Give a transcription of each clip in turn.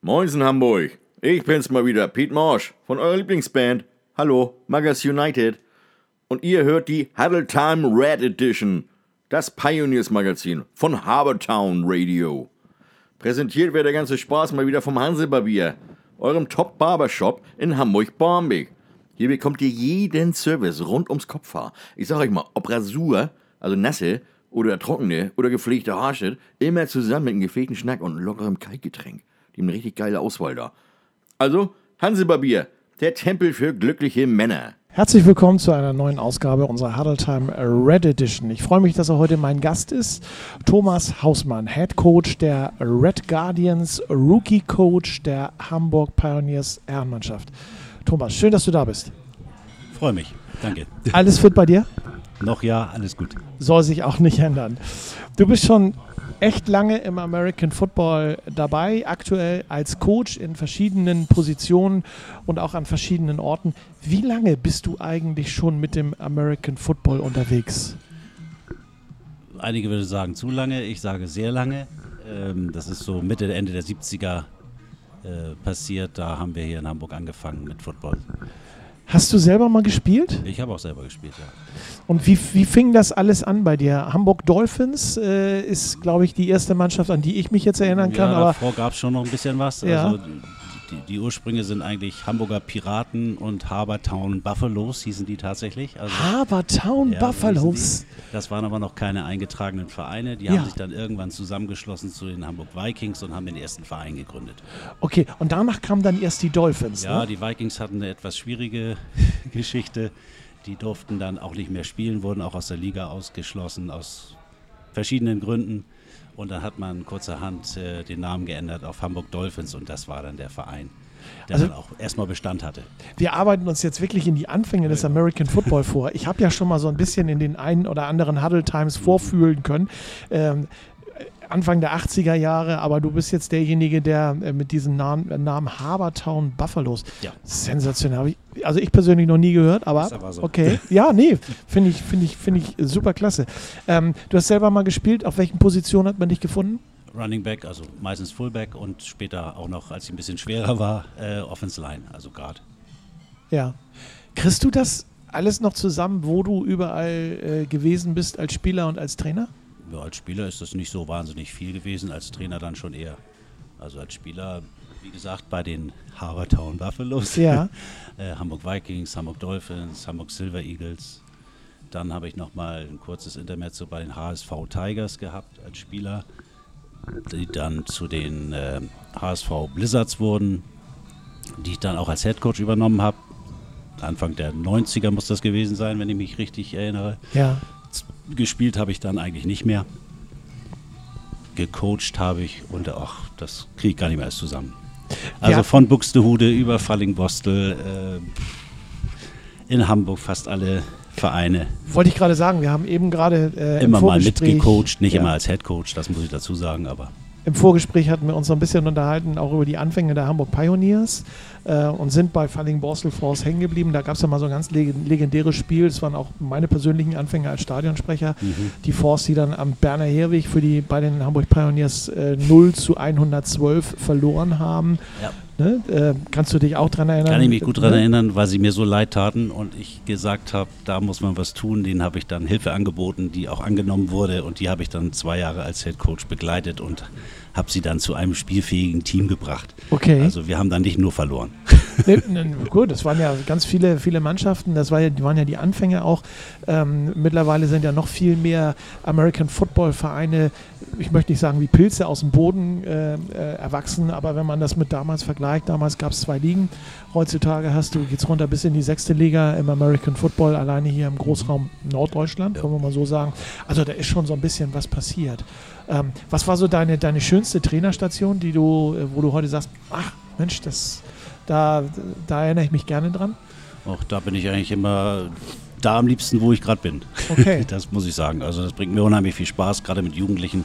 Moinsen Hamburg, ich bin's mal wieder, Pete Morsch von eurer Lieblingsband. Hallo, Magas United. Und ihr hört die Huddle Time Red Edition, das Pioneers Magazin von Harbortown Radio. Präsentiert wird der ganze Spaß mal wieder vom Hansebarbier, eurem Top Barbershop in Hamburg-Barmbek. Hier bekommt ihr jeden Service rund ums Kopfhaar. Ich sag euch mal, ob Rasur, also nasse oder trockene oder gepflegte Haarschnitt, immer zusammen mit einem gefegten Schnack und lockerem Kaltgetränk. Die haben eine richtig geile Auswahl da. Also, Hansebarbier, der Tempel für glückliche Männer. Herzlich willkommen zu einer neuen Ausgabe unserer Huddle Time Red Edition. Ich freue mich, dass er heute mein Gast ist. Thomas Hausmann, Head Coach der Red Guardians, Rookie Coach der Hamburg Pioneers Herrenmannschaft. Thomas, schön, dass du da bist. Freue mich. Danke. Alles fit bei dir? Noch ja, alles gut. Soll sich auch nicht ändern. Du bist schon echt lange im American Football dabei, aktuell als Coach in verschiedenen Positionen und auch an verschiedenen Orten. Wie lange bist du eigentlich schon mit dem American Football unterwegs? Einige würden sagen zu lange, ich sage sehr lange. Ähm, das ist so Mitte, Ende der 70er äh, passiert. Da haben wir hier in Hamburg angefangen mit Football. Hast du selber mal gespielt? Ich habe auch selber gespielt, ja. Und wie, wie fing das alles an bei dir? Hamburg Dolphins äh, ist, glaube ich, die erste Mannschaft, an die ich mich jetzt erinnern kann. Ja, aber davor gab es schon noch ein bisschen was. Ja. Also die, die Ursprünge sind eigentlich Hamburger Piraten und Habertown Buffaloes hießen die tatsächlich. Also, Habertown ja, Buffaloes. Das waren aber noch keine eingetragenen Vereine. Die Ja. haben sich dann irgendwann zusammengeschlossen zu den Hamburg Vikings und haben den ersten Verein gegründet. Okay, und danach kamen dann erst die Dolphins. Ja, ne? die Vikings hatten eine etwas schwierige Geschichte. Die durften dann auch nicht mehr spielen, wurden auch aus der Liga ausgeschlossen, aus verschiedenen Gründen. Und dann hat man kurzerhand äh, den Namen geändert auf Hamburg Dolphins und das war dann der Verein, der Also- dann auch erstmal Bestand hatte. Wir arbeiten uns jetzt wirklich in die Anfänge des American Football vor. Ich habe ja schon mal so ein bisschen in den einen oder anderen Huddle Times vorfühlen können. Ähm, Anfang der 80er Jahre, aber du bist jetzt derjenige, der äh, mit diesem Namen, äh, Namen Habertown Buffaloes. Ja. Sensationell. Ich, also ich persönlich noch nie gehört, aber, aber so. okay. Ja, nee, finde ich, finde ich, finde ich super klasse. Ähm, du hast selber mal gespielt. Auf welchen Positionen hat man dich gefunden? Running Back, also meistens Fullback und später auch noch, als ich ein bisschen schwerer war, äh, Offense Line, also Guard. Ja. Kriegst du das alles noch zusammen, wo du überall äh, gewesen bist als Spieler und als Trainer? Ja, als Spieler ist das nicht so wahnsinnig viel gewesen, als Trainer dann schon eher. Also als Spieler, wie gesagt, bei den Habertown Buffaloes, Ja. äh, Hamburg Vikings, Hamburg Dolphins, Hamburg Silver Eagles. Dann habe ich nochmal ein kurzes Intermezzo bei den HSV Tigers gehabt als Spieler, die dann zu den äh, HSV Blizzards wurden, die ich dann auch als Headcoach übernommen habe. Anfang der 90er muss das gewesen sein, wenn ich mich richtig erinnere. Ja. Gespielt habe ich dann eigentlich nicht mehr. Gecoacht habe ich und ach, das kriege ich gar nicht mehr alles zusammen. Also Ja. von Buxtehude über Fallingbostel, äh, in Hamburg fast alle Vereine. Wollte ich gerade sagen, wir haben eben gerade äh, im immer mal Vorgespräch, mitgecoacht, nicht ja, immer als Headcoach, das muss ich dazu sagen, aber Im Vorgespräch hatten wir uns so ein bisschen unterhalten, auch über die Anfänge der Hamburg Pioneers äh, und sind bei Falling Borstel Force hängen geblieben. Da gab es ja mal so ein ganz leg legendäres Spiel. Es waren auch meine persönlichen Anfänge als Stadionsprecher. Mhm. Die Force, die dann am Berner Herweg für die bei den Hamburg Pioneers äh, 0 zu 112 verloren haben. Ja. Ne? Äh, kannst du dich auch dran erinnern? kann ich mich gut daran Ne? erinnern, weil sie mir so leid taten und ich gesagt habe, da muss man was tun. Denen habe ich dann Hilfe angeboten, die auch angenommen wurde und die habe ich dann zwei Jahre als Headcoach begleitet und habe sie dann zu einem spielfähigen Team gebracht. Okay. Also wir haben dann nicht nur verloren. Gut, es waren ja ganz viele, viele Mannschaften, das war ja, waren ja die Anfänge auch. Ähm, mittlerweile sind ja noch viel mehr American Football Vereine, ich möchte nicht sagen wie Pilze aus dem Boden äh, äh, erwachsen, aber wenn man das mit damals vergleicht, damals gab es zwei Ligen. Heutzutage hast du, geht's runter bis in die sechste Liga im American Football, alleine hier im Großraum Norddeutschland, Ja. können wir mal so sagen. Also da ist schon so ein bisschen was passiert. Ähm, was war so deine, deine schönste Trainerstation, die du, äh, wo du heute sagst, ach Mensch, das da, da erinnere ich mich gerne dran. Auch da bin ich eigentlich immer da am liebsten, wo ich gerade bin. Okay. Das muss ich sagen. Also das bringt mir unheimlich viel Spaß, gerade mit Jugendlichen.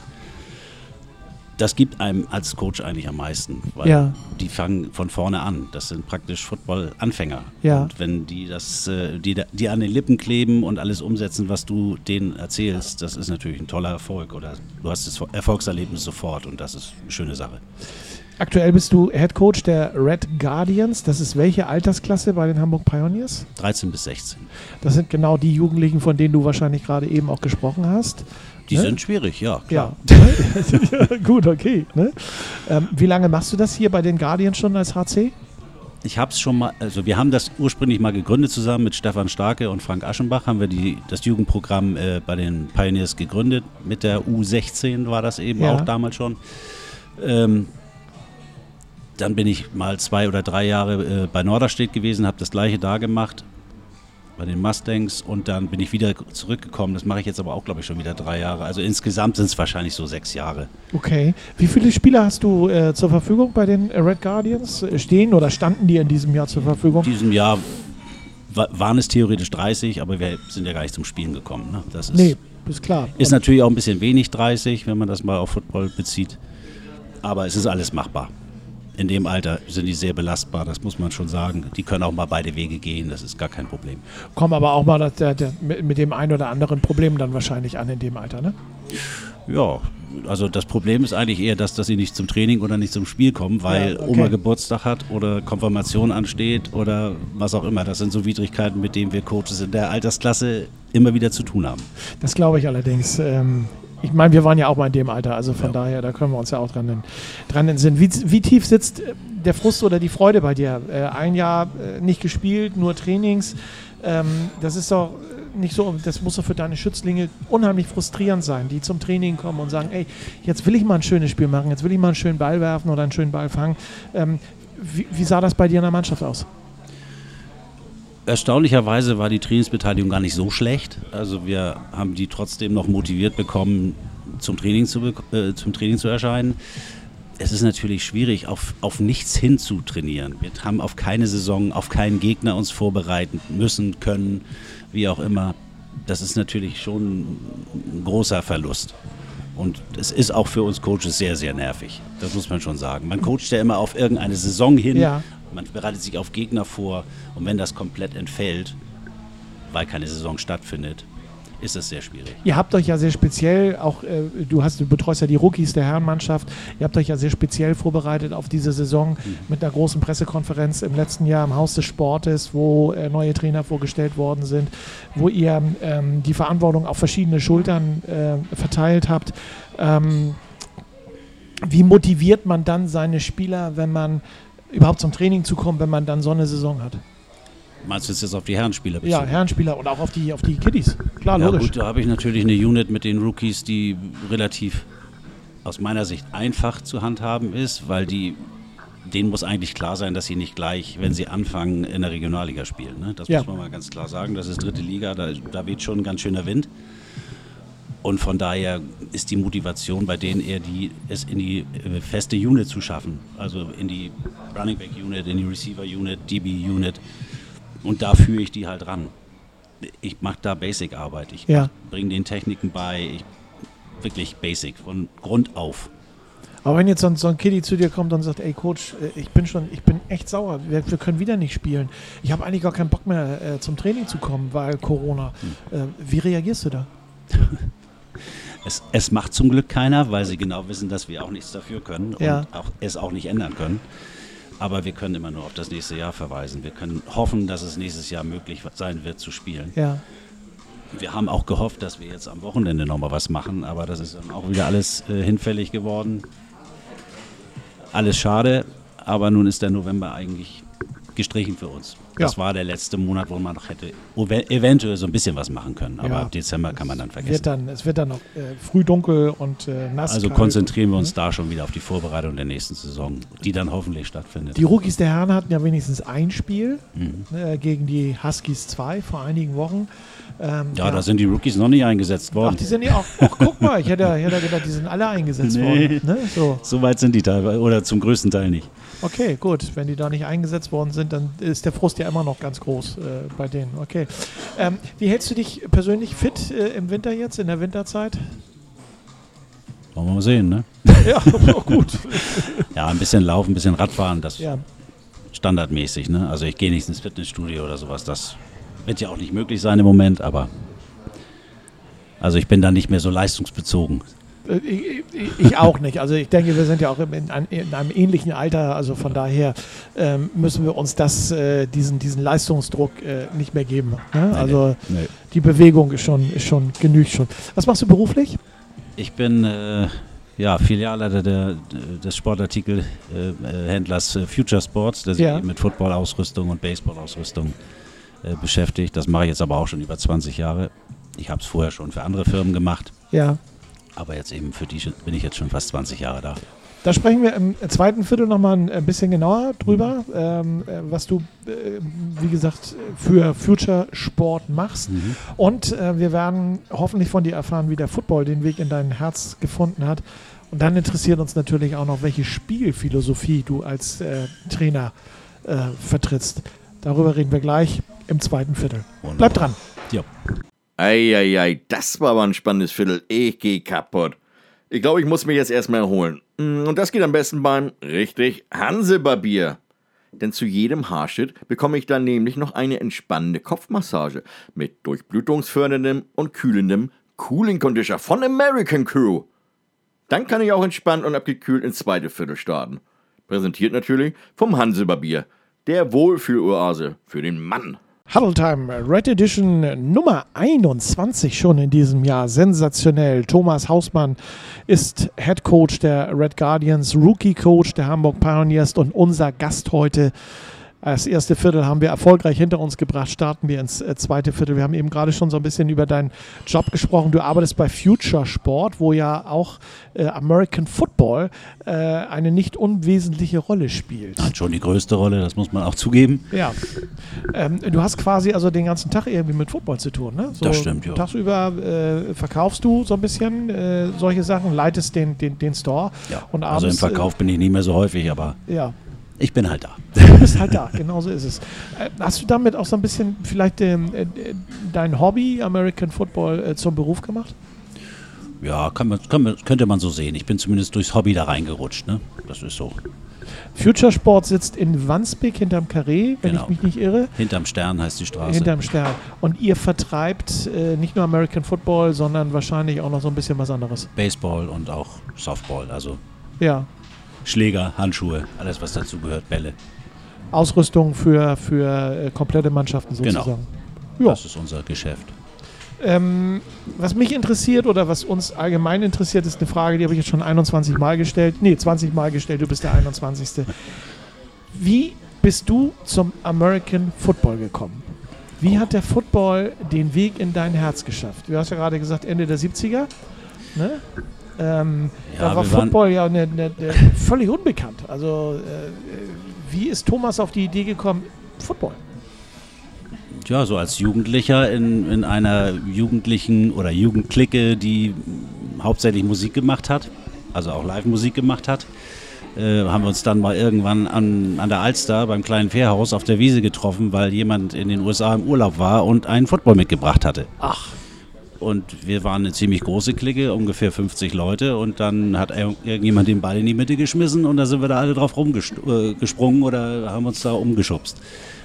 Das gibt einem als Coach eigentlich am meisten, weil Ja. die fangen von vorne an. Das sind praktisch Football-Anfänger. Ja. Und wenn die das, äh, die, die an den Lippen kleben und alles umsetzen, was du denen erzählst, das ist natürlich ein toller Erfolg oder du hast das Erfolgserlebnis sofort und das ist eine schöne Sache. Aktuell bist du Head Coach der Red Guardians. Das ist welche Altersklasse bei den Hamburg Pioneers? 13 bis 16. Das sind genau die Jugendlichen, von denen du wahrscheinlich gerade eben auch gesprochen hast. Die Ne? sind schwierig, ja. Ja. Klar. Gut, okay. Ne? Ähm, wie lange machst du das hier bei den Guardians schon als HC? Ich habe es schon mal, also wir haben das ursprünglich mal gegründet zusammen mit Stefan Starke und Frank Aschenbach, haben wir die, das Jugendprogramm äh, bei den Pioneers gegründet. Mit der U16 war das eben Ja. auch damals schon. Ähm, dann bin ich mal zwei oder drei Jahre äh, bei Norderstedt gewesen, habe das gleiche da gemacht, bei den Mustangs und dann bin ich wieder zurückgekommen. Das mache ich jetzt aber auch, glaube ich, schon wieder drei Jahre. Also insgesamt sind es wahrscheinlich so sechs Jahre. Okay. Wie viele Spieler hast du äh, zur Verfügung bei den Red Guardians? Äh, Stehen oder standen die in diesem Jahr zur Verfügung? In diesem Jahr wa- waren es theoretisch 30, aber wir sind ja gar nicht zum Spielen gekommen. Ne? Das ist, Nee, ist klar. ist natürlich auch ein bisschen wenig 30, wenn man das mal auf Football bezieht. Aber es ist alles machbar. In dem Alter sind die sehr belastbar, das muss man schon sagen. Die können auch mal beide Wege gehen, das ist gar kein Problem. kommen aber auch mal das, der, mit, dem einen oder anderen Problem dann wahrscheinlich an in dem Alter, ne? Ja, also das Problem ist eigentlich eher, dass, dass sie nicht zum Training oder nicht zum Spiel kommen, weil Ja, okay. Oma Geburtstag hat oder Konfirmation ansteht oder was auch immer. Das sind so Widrigkeiten, mit denen wir Coaches in der Altersklasse immer wieder zu tun haben. Das glaube ich allerdings. Ähm, ich meine, wir waren ja auch mal in dem Alter, also von Ja. daher, da können wir uns ja auch dran, dran entsinnen. Wie, wie tief sitzt äh, der Frust oder die Freude bei dir? Äh, ein Jahr äh, nicht gespielt, nur Trainings. Ähm, das ist doch nicht so, das muss doch für deine Schützlinge unheimlich frustrierend sein, die zum Training kommen und sagen, ey, jetzt will ich mal ein schönes Spiel machen, jetzt will ich mal einen schönen Ball werfen oder einen schönen Ball fangen. Ähm, wie, wie sah das bei dir in der Mannschaft aus? Erstaunlicherweise war die Trainingsbeteiligung gar nicht so schlecht. Also wir haben die trotzdem noch motiviert bekommen, zum Training zu, äh, zum Training zu erscheinen. Es ist natürlich schwierig, auf, auf nichts hin zu trainieren. Wir haben auf keine Saison, auf keinen Gegner uns vorbereiten müssen, können, wie auch immer. Das ist natürlich schon ein großer Verlust. Und es ist auch für uns Coaches sehr, sehr nervig. Das muss man schon sagen. Man coacht ja immer auf irgendeine Saison hin. Ja. Man bereitet sich auf Gegner vor. Und wenn das komplett entfällt, weil keine Saison stattfindet, ist es sehr schwierig. Ihr habt euch ja sehr speziell, auch äh, du hast, du betreust ja die Rookies der Herrenmannschaft, ihr habt euch ja sehr speziell vorbereitet auf diese Saison mit einer großen Pressekonferenz im letzten Jahr im Haus des Sportes, wo äh, neue Trainer vorgestellt worden sind, wo ihr ähm, die Verantwortung auf verschiedene Schultern äh, verteilt habt. Ähm, wie motiviert man dann seine Spieler, wenn man überhaupt zum Training zu kommen, wenn man dann so eine Saison hat? Meinst du es jetzt auf die Herrenspieler Ja? Herrenspieler und auch auf die, auf die Kiddies. Klar, Ja, logisch. gut, da habe ich natürlich eine Unit mit den Rookies, die relativ aus meiner Sicht einfach zu handhaben ist, weil die denen muss eigentlich klar sein, dass sie nicht gleich, wenn sie anfangen, in der Regionalliga spielen. Ne? Das Ja. muss man mal ganz klar sagen. Das ist dritte Liga, da, da weht schon ein ganz schöner Wind. Und von daher ist die Motivation bei denen eher die, es in die äh, feste Unit zu schaffen. Also in die Running Back Unit, in die Receiver Unit, DB Unit. Und da führe ich die halt ran. Ich mache da Basic-Arbeit. Ich Ja. bringe den Techniken bei. Ich, wirklich Basic, von Grund auf. Aber wenn jetzt so ein, so ein Kiddie zu dir kommt und sagt, ey Coach, äh, ich bin schon, ich bin echt sauer, wir, wir können wieder nicht spielen. Ich habe eigentlich gar keinen Bock mehr äh, zum Training zu kommen, weil Corona. Hm. Äh, wie reagierst du da? Es, es macht zum Glück keiner, weil sie genau wissen, dass wir auch nichts dafür können Ja. und auch, es auch nicht ändern können. Aber wir können immer nur auf das nächste Jahr verweisen. Wir können hoffen, dass es nächstes Jahr möglich sein wird zu spielen. Ja. Wir haben auch gehofft, dass wir jetzt am Wochenende nochmal was machen, aber das ist dann auch wieder alles äh, hinfällig geworden. Alles schade, aber nun ist der November eigentlich gestrichen für uns. Das Ja. war der letzte Monat, wo man noch hätte ev- eventuell so ein bisschen was machen können. Aber Ja. ab Dezember kann man dann vergessen. Wird dann, es wird dann noch äh, früh dunkel und äh, nass. Also konzentrieren wir uns da schon wieder auf die Vorbereitung der nächsten Saison, die dann hoffentlich stattfindet. Die Rookies der Herren hatten ja wenigstens ein Spiel Mhm. äh, gegen die Huskies 2 vor einigen Wochen. Ähm, Ja, da sind die Rookies noch nicht eingesetzt Ach, worden. die sind ja auch. Ach, guck mal, ich hätte, hätte gedacht, die sind alle eingesetzt Nee. worden. Ne? So. So weit sind die teilweise, oder zum größten Teil nicht. Okay, gut. Wenn die da nicht eingesetzt worden sind, dann ist der Frust ja immer noch ganz groß äh, bei denen. Okay. Ähm, wie hältst du dich persönlich fit äh, im Winter jetzt, in der Winterzeit? Wollen wir mal sehen, ne? Ja, auch gut. Ja, ein bisschen laufen, ein bisschen Radfahren, das Ja, standardmäßig, ne? Also ich gehe nicht ins Fitnessstudio oder sowas, das wird ja auch nicht möglich sein im Moment, aber also ich bin da nicht mehr so leistungsbezogen. Äh, ich, ich, auch nicht. Also ich denke, wir sind ja auch in, in, in einem ähnlichen Alter. Also von daher ähm, müssen wir uns das, äh, diesen, diesen Leistungsdruck äh, nicht mehr geben. Ne? Also nee. die Bewegung ist schon, ist schon genügt schon. Was machst du beruflich? Ich bin äh, ja, Filialleiter der, des Sportartikelhändlers äh, Future Sports, der sich ja. mit Football-Ausrüstung und Baseball-Ausrüstung äh, beschäftigt. Das mache ich jetzt aber auch schon über 20 Jahre. Ich habe es vorher schon für andere Firmen gemacht. Ja. Aber jetzt eben für die bin ich jetzt schon fast 20 Jahre da. Da sprechen wir im zweiten Viertel nochmal ein bisschen genauer drüber, ähm, äh, was du, äh, wie gesagt, für Future Sport machst. Mhm. Und äh, wir werden hoffentlich von dir erfahren, wie der Football den Weg in dein Herz gefunden hat. Und dann interessiert uns natürlich auch noch, welche Spielphilosophie du als äh, Trainer äh, vertrittst. Darüber reden wir gleich im zweiten Viertel. Wunderbar. Bleib dran. Ja. Eieiei, das war aber ein spannendes Viertel. Ich gehe kaputt. Ich glaube, ich muss mich jetzt erstmal erholen. Mm, und das geht am besten beim, richtig, Hansebarbier. Denn zu jedem Haarschnitt bekomme ich dann nämlich noch eine entspannende Kopfmassage mit durchblutungsförderndem und kühlendem Cooling Conditioner von American Crew. Dann kann ich auch entspannt und abgekühlt ins zweite Viertel starten. Präsentiert natürlich vom Hansebarbier, der Wohlfühloase für den Mann. Huddle Time Red Edition Nummer 21 schon in diesem Jahr. Sensationell. Thomas Hausmann ist Head Coach der Red Guardians, Rookie Coach der Hamburg Pioneers und unser Gast heute das erste Viertel haben wir erfolgreich hinter uns gebracht. Starten wir ins äh, zweite Viertel. Wir haben eben gerade schon so ein bisschen über deinen Job gesprochen. Du arbeitest bei Future Sport, wo ja auch äh, American Football äh, eine nicht unwesentliche Rolle spielt. Hat schon die größte Rolle, das muss man auch zugeben. Ja. Ähm, du hast quasi also den ganzen Tag irgendwie mit Football zu tun, ne? So das stimmt, ja. Tagsüber äh, verkaufst du so ein bisschen äh, solche Sachen, leitest den, den, den Store. Ja. Und abends, also im Verkauf bin ich nicht mehr so häufig, aber. Ja. Ich bin halt da. Du bist halt da, genau so ist es. Äh, hast du damit auch so ein bisschen vielleicht ähm, äh, dein Hobby American Football äh, zum Beruf gemacht? Ja, kann man, kann man, könnte man so sehen. Ich bin zumindest durchs Hobby da reingerutscht. Ne? Das ist so. Future Sport sitzt in Wandsbek hinterm Carré, wenn genau. ich mich nicht irre. Hinterm Stern heißt die Straße. Hinterm Stern. Und ihr vertreibt äh, nicht nur American Football, sondern wahrscheinlich auch noch so ein bisschen was anderes. Baseball und auch Softball. Also ja. Schläger, Handschuhe, alles was dazu gehört, Bälle. Ausrüstung für, für äh, komplette Mannschaften genau. sozusagen. Genau. Das ist unser Geschäft. Ähm, was mich interessiert oder was uns allgemein interessiert, ist eine Frage, die habe ich jetzt schon 21 Mal gestellt. Nee, 20 Mal gestellt, du bist der 21. Wie bist du zum American Football gekommen? Wie hat der Football den Weg in dein Herz geschafft? Du hast ja gerade gesagt, Ende der 70er. Ne? Ähm, ja, da war Football ja eine, eine, eine völlig unbekannt. Also, äh, wie ist Thomas auf die Idee gekommen, Football? Ja, so als Jugendlicher in, in einer jugendlichen oder Jugendklicke, die hauptsächlich Musik gemacht hat, also auch Live-Musik gemacht hat, äh, haben wir uns dann mal irgendwann an, an der Alster beim kleinen Fährhaus auf der Wiese getroffen, weil jemand in den USA im Urlaub war und einen Football mitgebracht hatte. Ach. Und wir waren eine ziemlich große Clique, ungefähr 50 Leute. Und dann hat irgendjemand den Ball in die Mitte geschmissen und da sind wir da alle drauf rumgesprungen äh, oder haben uns da umgeschubst.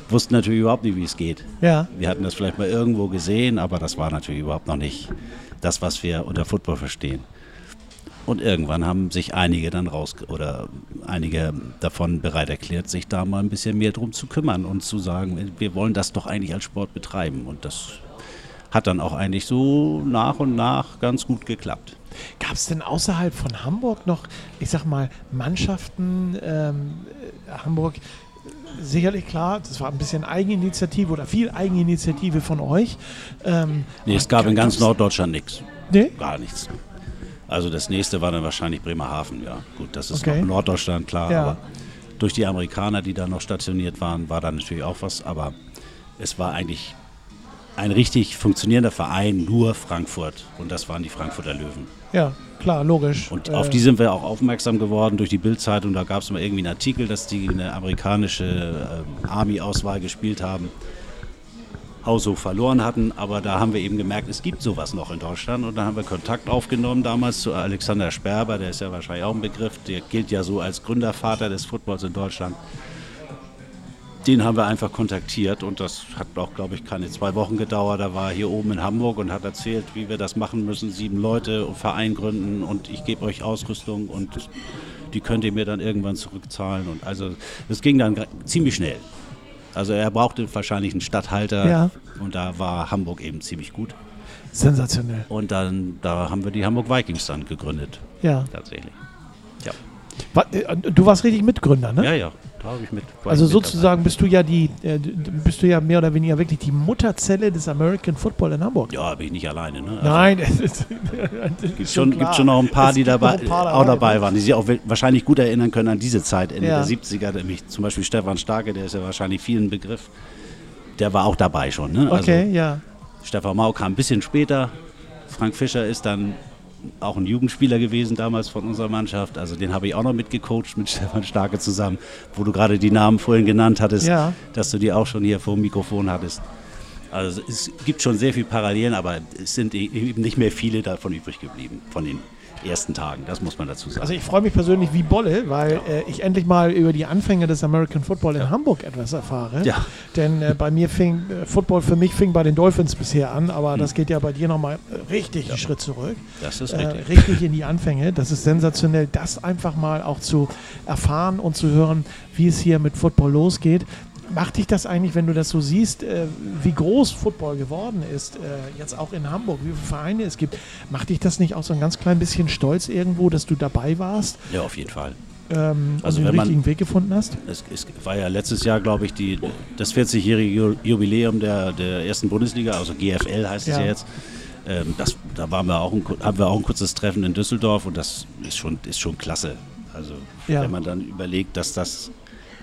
Wussten natürlich überhaupt nicht, wie es geht. Ja. Wir hatten das vielleicht mal irgendwo gesehen, aber das war natürlich überhaupt noch nicht das, was wir unter Football verstehen. Und irgendwann haben sich einige dann raus oder einige davon bereit erklärt, sich da mal ein bisschen mehr drum zu kümmern und zu sagen, wir wollen das doch eigentlich als Sport betreiben. Und das hat dann auch eigentlich so nach und nach ganz gut geklappt. Gab es denn außerhalb von Hamburg noch, ich sag mal, Mannschaften, ähm, Hamburg, sicherlich klar, das war ein bisschen Eigeninitiative oder viel Eigeninitiative von euch. Ähm, nee, es gab in ganz Norddeutschland nichts. Nee? Gar nichts. Also das nächste war dann wahrscheinlich Bremerhaven, ja. Gut, das ist okay. noch Norddeutschland, klar, ja. aber durch die Amerikaner, die da noch stationiert waren, war da natürlich auch was, aber es war eigentlich ein richtig funktionierender Verein, nur Frankfurt. Und das waren die Frankfurter Löwen. Ja, klar, logisch. Und äh, auf die sind wir auch aufmerksam geworden durch die Bildzeitung. Da gab es mal irgendwie einen Artikel, dass die eine amerikanische äh, Army-Auswahl gespielt haben. Haushoch verloren hatten, aber da haben wir eben gemerkt, es gibt sowas noch in Deutschland und dann haben wir Kontakt aufgenommen damals zu Alexander Sperber, der ist ja wahrscheinlich auch ein Begriff, der gilt ja so als Gründervater des Footballs in Deutschland den haben wir einfach kontaktiert und das hat auch, glaube ich, keine zwei Wochen gedauert. Da war hier oben in Hamburg und hat erzählt, wie wir das machen müssen. Sieben Leute und Verein gründen und ich gebe euch Ausrüstung und die könnt ihr mir dann irgendwann zurückzahlen. Und also es ging dann ziemlich schnell. Also er brauchte wahrscheinlich einen Stadthalter Ja. und da war Hamburg eben ziemlich gut. Sensationell. Und dann da haben wir die Hamburg Vikings dann gegründet, Ja. tatsächlich. Ja, äh, Du warst richtig Mitgründer, ne? ja, ja da habe ich mit. Also sozusagen bist du ja die, äh, bist du ja mehr oder weniger wirklich die Mutterzelle des American Football in Hamburg. dabei. Ja, bin ich nicht alleine. Ne? Also Nein, es ist, Gibt schon, gibt schon noch ein paar, Es die dabei, paar auch dabei, dabei ne? waren, die sich auch wahrscheinlich gut erinnern können an diese Zeit, Ende Ja. der 70er. Nämlich zum Beispiel Stefan Starke, der ist ja wahrscheinlich vielen Begriff. Der war auch dabei schon. Ne? Okay, ja. Also Stefan Mau kam ein bisschen später. Frank Fischer ist dann auch ein Jugendspieler gewesen damals von unserer Mannschaft. Also den habe ich auch noch mitgecoacht mit Stefan Starke zusammen, wo du gerade die Namen vorhin genannt hattest, Ja. dass du die auch schon hier vor dem Mikrofon hattest. Also es gibt schon sehr viel Parallelen, aber es sind e- eben nicht mehr viele davon übrig geblieben, von den ersten Tagen, das muss man dazu sagen. Also ich freue mich persönlich wie Bolle, weil äh, ich endlich mal über die Anfänge des American Football in Hamburg etwas erfahre. Ja. Denn äh, bei mir fing äh, Football für mich fing bei den Dolphins bisher an, aber Hm. das geht ja bei dir nochmal richtig einen Schritt zurück. das ist Äh, richtig. richtig in die Anfänge. Das ist sensationell, das einfach mal auch zu erfahren und zu hören, wie es hier mit Football losgeht. Macht dich das eigentlich, wenn du das so siehst, äh, wie groß Football geworden ist, äh, jetzt auch in Hamburg, wie viele Vereine es gibt, macht dich das nicht auch so ein ganz klein bisschen stolz irgendwo, dass du dabei warst Ja, auf jeden Fall. ähm, Also und den man- richtigen Weg gefunden hast? Es, es war ja letztes Jahr, glaube ich, die, das 40-jährige Ju- Jubiläum der, der ersten Bundesliga, also GFL heißt es Ja. ja jetzt. Ähm, das, da waren wir auch ein, haben wir auch ein kurzes Treffen in Düsseldorf und das ist schon, ist schon klasse. Also Ja. wenn man dann überlegt, dass, das,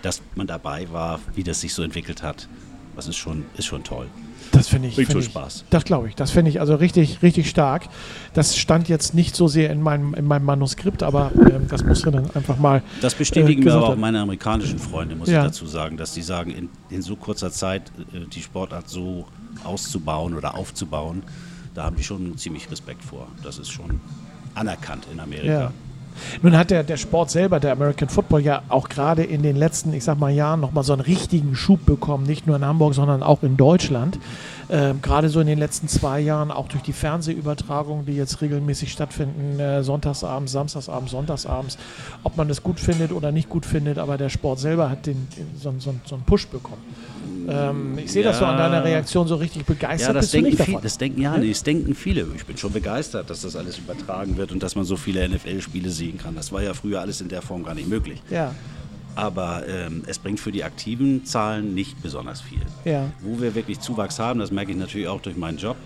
dass man dabei war, wie das sich so entwickelt hat, das ist schon, ist schon toll. Das finde ich. Bringt find schon Spaß. Das glaube ich. Das finde ich also richtig, richtig stark. Das stand jetzt nicht so sehr in meinem, in meinem Manuskript, aber ähm, das musste dann einfach mal. Das bestätigen mir gesagt aber auch meine amerikanischen Freunde, muss Ja. ich dazu sagen, dass die sagen, in, in so kurzer Zeit äh, die Sportart so auszubauen oder aufzubauen, da haben die schon ziemlich Respekt vor. Das ist schon anerkannt in Amerika. Ja. Nun hat der, der Sport selber, der American Football, ja auch gerade in den letzten, ich sag mal, Jahren nochmal so einen richtigen Schub bekommen. Nicht nur in Hamburg, sondern auch in Deutschland. Ähm, gerade so in den letzten zwei Jahren, auch durch die Fernsehübertragungen, die jetzt regelmäßig stattfinden, äh, sonntagsabends, samstagsabends, sonntagsabends, ob man das gut findet oder nicht gut findet, aber der Sport selber hat den, so, so, so einen Push bekommen. Ähm, ich sehe das so an Ja. deiner Reaktion so richtig begeistert. Ja, das denken, viel, das denken ja, nee, das denken viele. Ich bin schon begeistert, dass das alles übertragen wird und dass man so viele NFL-Spiele sehen kann. Das war ja früher alles in der Form gar nicht möglich. ja, Aber ähm, es bringt für die aktiven Zahlen nicht besonders viel. ja, Wo wir wirklich Zuwachs haben, das merke ich natürlich auch durch meinen Job,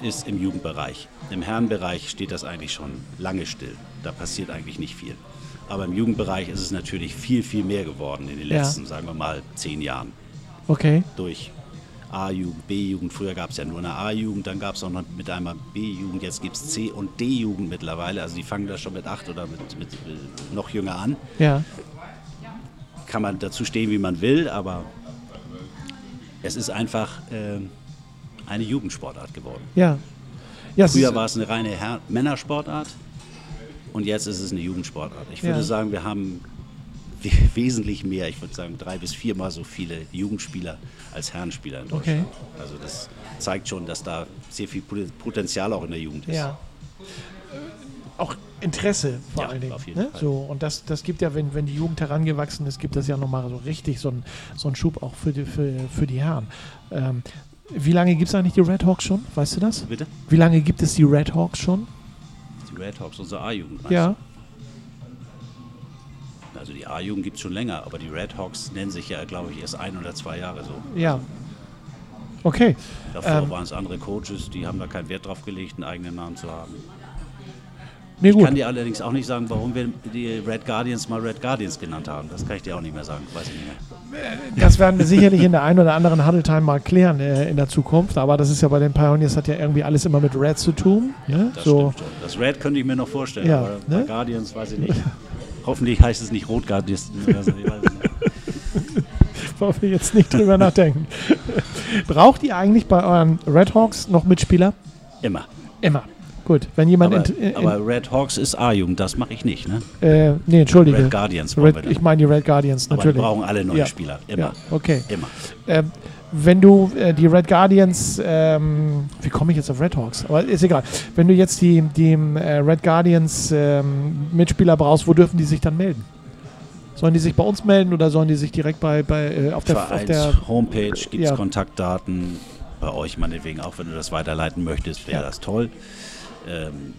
ist im Jugendbereich. Im Herrenbereich steht das eigentlich schon lange still. Da passiert eigentlich nicht viel. Aber im Jugendbereich ist es natürlich viel, viel mehr geworden in den Ja. letzten, sagen wir mal, zehn Jahren. okay. Durch A-Jugend, B-Jugend. Früher gab es ja nur eine A-Jugend, dann gab es auch noch mit einmal B-Jugend. Jetzt gibt es C- und D-Jugend mittlerweile. Also die fangen da schon mit acht oder mit, mit äh, noch jünger an Ja, kann man dazu stehen, wie man will, aber es ist einfach ähm, eine Jugendsportart geworden. ja. ja Früher war es eine reine Herr Männersportart und jetzt ist es eine Jugendsportart. Ich würde Ja. sagen, wir haben we wesentlich mehr, ich würde sagen drei bis viermal so viele Jugendspieler als Herrenspieler in Okay. Deutschland. Also das zeigt schon, dass da sehr viel Pot- Potenzial auch in der Jugend ist. Ja. Auch Interesse vor Ja, allen Dingen. auf jeden ne? Fall. So, und das, das gibt ja, wenn, wenn die Jugend herangewachsen ist, gibt das ja nochmal so richtig so einen so einen Schub auch für die, für, für die Herren. Ähm, wie lange gibt es eigentlich die Red Hawks schon? Weißt du das? Bitte? Wie lange gibt es die Red Hawks schon? Die Red Hawks, unsere A-Jugend. Ja. du? Also die A-Jugend gibt es schon länger, aber die Red Hawks nennen sich ja, glaube ich, erst ein oder zwei Jahre so. Ja. Okay. Davor Ähm. waren es andere Coaches, die haben da keinen Wert drauf gelegt, einen eigenen Namen zu haben. Nee, Ich kann dir allerdings auch nicht sagen, warum wir die Red Guardians mal Red Guardians genannt haben. Das kann ich dir auch nicht mehr sagen. Weiß ich nicht mehr. Das werden wir sicherlich in der einen oder anderen Huddle Time mal klären äh, in der Zukunft. Aber das ist ja bei den Pioneers hat ja irgendwie alles immer mit Red zu tun. Ne? Das So. stimmt. Das Red könnte ich mir noch vorstellen, Ja, aber ne? bei Guardians weiß ich nicht. Hoffentlich heißt es nicht Rot Guardians oder so. Ich weiß es nicht. Wollen wir jetzt nicht drüber nachdenken. Braucht ihr eigentlich bei euren Red Hawks noch Mitspieler? Immer. Immer. Gut, wenn jemand. Aber, in, in, aber Red Hawks ist A-Jugend, das mache ich nicht. Ne? äh, nee, entschuldige. Red Guardians wir Red, dann. ich meine die Red Guardians, aber natürlich. wir brauchen alle neue Ja. Spieler. Immer. ja, okay. Immer. Ähm, wenn du äh, die Red Guardians, ähm, wie komme ich jetzt auf Red Hawks? Aber ist egal. Wenn du jetzt die, die äh, Red Guardians ähm, Mitspieler brauchst, wo dürfen die sich dann melden? Sollen die sich bei uns melden oder sollen die sich direkt bei, bei äh, auf, der, auf der Homepage gibt es Ja. Kontaktdaten. Bei euch meinetwegen auch, wenn du das weiterleiten möchtest, wäre Ja. das toll. Ähm,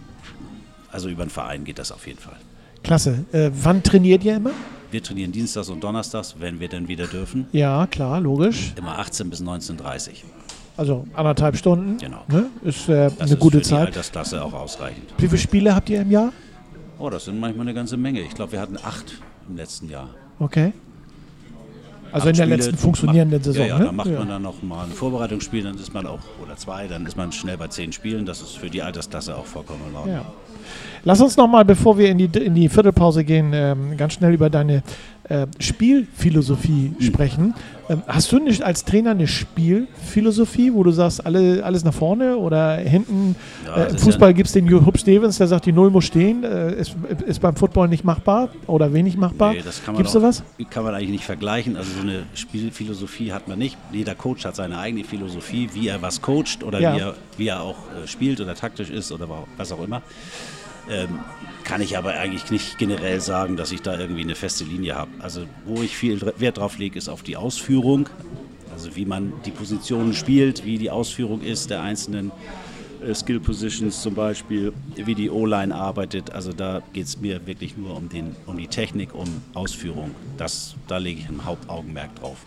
also über den Verein geht das auf jeden Fall. Klasse. Äh, wann trainiert ihr immer? Wir trainieren Dienstags und Donnerstags, wenn wir denn wieder dürfen. Ja, klar, logisch. Immer 18 bis 19.30 Uhr. Also anderthalb Stunden. Genau. Ne? Ist äh, Das eine ist gute für die Zeit. Altersklasse auch ausreichend. Wie viele Spiele habt ihr im Jahr? Oh, das sind manchmal eine ganze Menge. Ich glaube, wir hatten acht im letzten Jahr. Okay. Also in der letzten funktionierenden Saison. Ja, ja, ne? da macht man dann noch mal ein Vorbereitungsspiel, dann ist man auch, oder zwei, dann ist man schnell bei zehn Spielen. Das ist für die Altersklasse auch vollkommen in Ordnung. Ja. Lass uns noch mal, bevor wir in die, in die Viertelpause gehen, ähm, ganz schnell über deine äh, Spielphilosophie sprechen. Ähm, hast du nicht als Trainer eine Spielphilosophie, wo du sagst, alle, alles nach vorne oder hinten? Ja, äh, Im Fußball gibt es den Hub Stevens, der sagt, die Null muss stehen. Äh, ist, ist beim Football nicht machbar oder wenig machbar. Nee, das kann man Gibt's auch- sowas? Kann man eigentlich nicht vergleichen. Also so eine Spielphilosophie hat man nicht. Jeder Coach hat seine eigene Philosophie, wie er was coacht oder Ja. wie, er, wie er auch äh, spielt oder taktisch ist oder wa- was auch immer. Ähm, kann ich aber eigentlich nicht generell sagen, dass ich da irgendwie eine feste Linie habe. Also wo ich viel Wert drauf lege, ist auf die Ausführung. Also wie man die Positionen spielt, wie die Ausführung ist der einzelnen äh, Skill Positions zum Beispiel, wie die O-Line arbeitet. Also da geht es mir wirklich nur um, den, um die Technik, um Ausführung. Das, da lege ich ein Hauptaugenmerk drauf.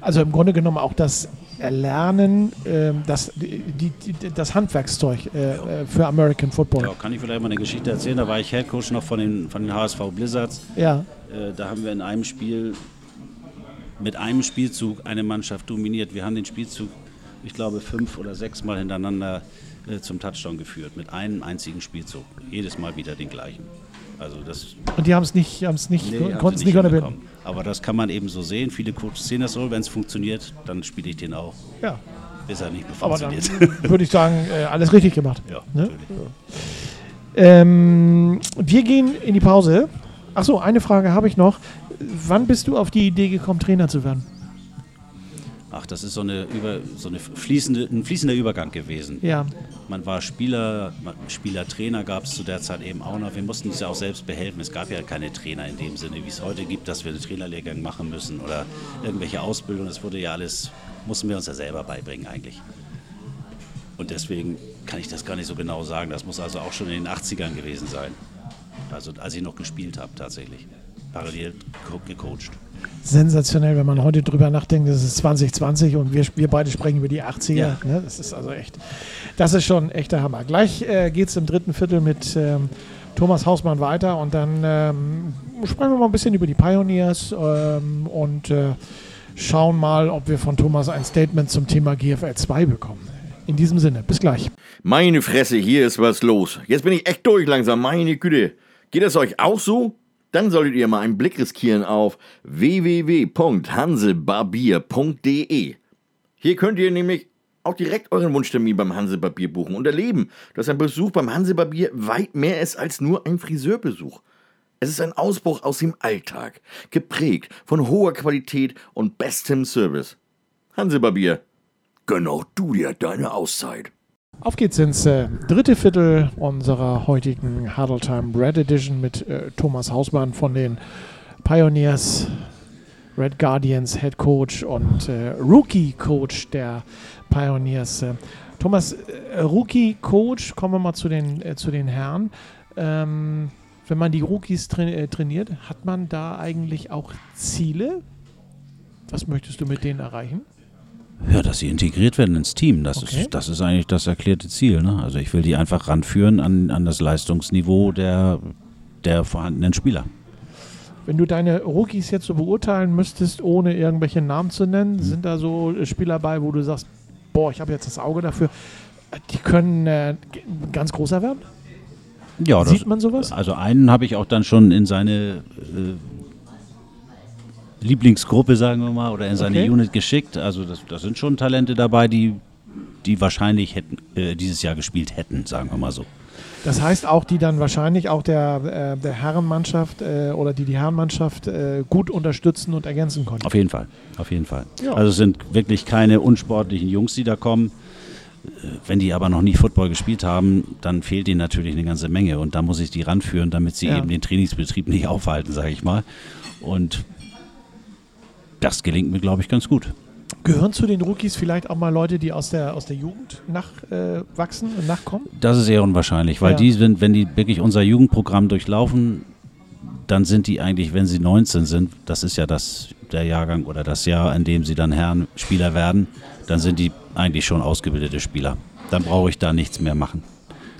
Also im Grunde genommen auch das Erlernen, ähm, das, die, die, das Handwerkszeug äh, äh, für American Football. Ja, kann ich vielleicht mal eine Geschichte erzählen? Da war ich Head Coach noch von den, von den HSV Blizzards. Ja. Äh, da haben wir in einem Spiel mit einem Spielzug eine Mannschaft dominiert. Wir haben den Spielzug, ich glaube, fünf oder sechs Mal hintereinander äh, zum Touchdown geführt. Mit einem einzigen Spielzug. Jedes Mal wieder den gleichen. Also das Und die haben es nicht, haben's nicht, nee, konnten es nicht unterbinden. Aber das kann man eben so sehen. Viele Coaches sehen das so. Wenn es funktioniert, dann spiele ich den auch. Ja. Bis er nicht funktioniert. würde ich sagen, äh, alles richtig gemacht. ja, Ne? natürlich. Ähm, wir gehen in die Pause. Achso, eine Frage habe ich noch. Wann bist du auf die Idee gekommen, Trainer zu werden? Ach, das ist so, eine über, so eine fließende, ein fließender Übergang gewesen. Ja, Man war Spieler, man- Spieler, Trainer gab es zu der Zeit eben auch noch. Wir mussten uns ja auch selbst behelfen. Es gab ja keine Trainer in dem Sinne, wie es heute gibt, dass wir einen Trainerlehrgang machen müssen oder irgendwelche Ausbildung. Das wurde ja alles, mussten wir uns ja selber beibringen eigentlich. Und deswegen kann ich das gar nicht so genau sagen. Das muss also auch schon in den 80ern gewesen sein. Also als ich noch gespielt habe tatsächlich. Parallel co- gecoacht. Sensationell, wenn man heute drüber nachdenkt, das ist 2020 und wir, wir beide sprechen über die 80er. Ja. Ne? Das ist also echt, das ist schon ein echter Hammer. Gleich äh, geht es im dritten Viertel mit ähm, Thomas Hausmann weiter und dann ähm, sprechen wir mal ein bisschen über die Pioneers ähm, und äh, schauen mal, ob wir von Thomas ein Statement zum Thema GFL 2 bekommen. In diesem Sinne, bis gleich. Meine Fresse, hier ist was los. Jetzt bin ich echt durch langsam, meine Güte. Geht es euch auch so? Dann solltet ihr mal einen Blick riskieren auf www.hansebarbier.de. Hier könnt ihr nämlich auch direkt euren Wunschtermin beim Hansebarbier buchen und erleben, dass ein Besuch beim Hansebarbier weit mehr ist als nur ein Friseurbesuch. Es ist ein Ausbruch aus dem Alltag, geprägt von hoher Qualität und bestem Service. Hansebarbier, gönn auch du dir deine Auszeit. Auf geht's ins äh, dritte Viertel unserer heutigen Huddle Time Red Edition mit äh, Thomas Hausmann von den Pioneers, Red Guardians Head Coach und äh, Rookie Coach der Pioneers. Äh, Thomas, äh, Rookie Coach, kommen wir mal zu den, äh, zu den Herren. Ähm, wenn man die Rookies tra trainiert, hat man da eigentlich auch Ziele? Was möchtest du mit denen erreichen? Ja, dass sie integriert werden ins Team. Das, Okay. ist, das ist eigentlich das erklärte Ziel. Ne? Also ich will die einfach ranführen an, an das Leistungsniveau der, der vorhandenen Spieler. Wenn du deine Rookies jetzt so beurteilen müsstest, ohne irgendwelche Namen zu nennen, sind da so äh, Spieler bei, wo du sagst, boah, ich habe jetzt das Auge dafür, äh, die können äh, ganz großer werden? Ja, das, Sieht man sowas? also einen habe ich auch dann schon in seine äh, Lieblingsgruppe, sagen wir mal, oder in seine Okay. Unit geschickt. Also das, das sind schon Talente dabei, die die wahrscheinlich hätten, äh, dieses Jahr gespielt hätten, sagen wir mal so. Das heißt auch, die dann wahrscheinlich auch der, äh, der Herrenmannschaft äh, oder die die Herrenmannschaft äh, gut unterstützen und ergänzen konnten. Auf jeden Fall, auf jeden Fall. Ja. Also es sind wirklich keine unsportlichen Jungs, die da kommen. Äh, Wenn die aber noch nie Football gespielt haben, dann fehlt ihnen natürlich eine ganze Menge und da muss ich die ranführen, damit sie Ja. eben den Trainingsbetrieb nicht aufhalten, sage ich mal. Und das gelingt mir, glaube ich, ganz gut. Gehören zu den Rookies vielleicht auch mal Leute, die aus der, aus der Jugend nachwachsen äh, wachsen und nachkommen? Das ist eher unwahrscheinlich, weil Ja. die sind, wenn die wirklich unser Jugendprogramm durchlaufen, dann sind die eigentlich, wenn sie 19 sind, das ist ja das, der Jahrgang oder das Jahr, in dem sie dann Herrenspieler werden, dann sind die eigentlich schon ausgebildete Spieler. Dann brauche ich da nichts mehr machen.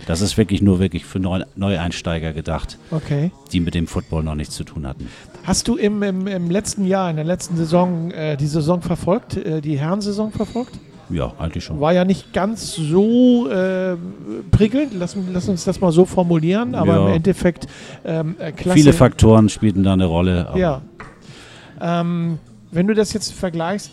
Das ist wirklich nur wirklich für Neu Neueinsteiger gedacht, Okay. die mit dem Football noch nichts zu tun hatten. Hast du im, im, im letzten Jahr, in der letzten Saison, äh, die Saison verfolgt, äh, die Herrensaison verfolgt? Ja, eigentlich schon. War ja nicht ganz so äh, prickelnd, lass, lass uns das mal so formulieren, aber Ja. im Endeffekt ähm, äh, klasse. Viele Faktoren spielten da eine Rolle. Ja. Ähm, wenn du das jetzt vergleichst,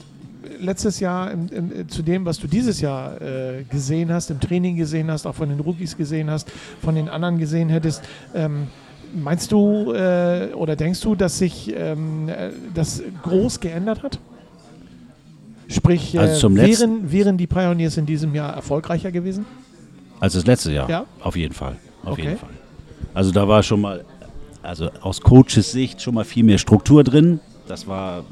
letztes Jahr im, im, äh, zu dem, was du dieses Jahr äh, gesehen hast, im Training gesehen hast, auch von den Rookies gesehen hast, von den anderen gesehen hättest, ähm, meinst du äh, oder denkst du, dass sich ähm, äh, das groß geändert hat? Sprich, äh, Also letzten- wären, wären die Pioneers in diesem Jahr erfolgreicher gewesen? Als das letzte Jahr? Ja. Auf jeden Fall. Auf Okay. jeden Fall. Also da war schon mal, also aus Coaches Sicht schon mal viel mehr Struktur drin. Das war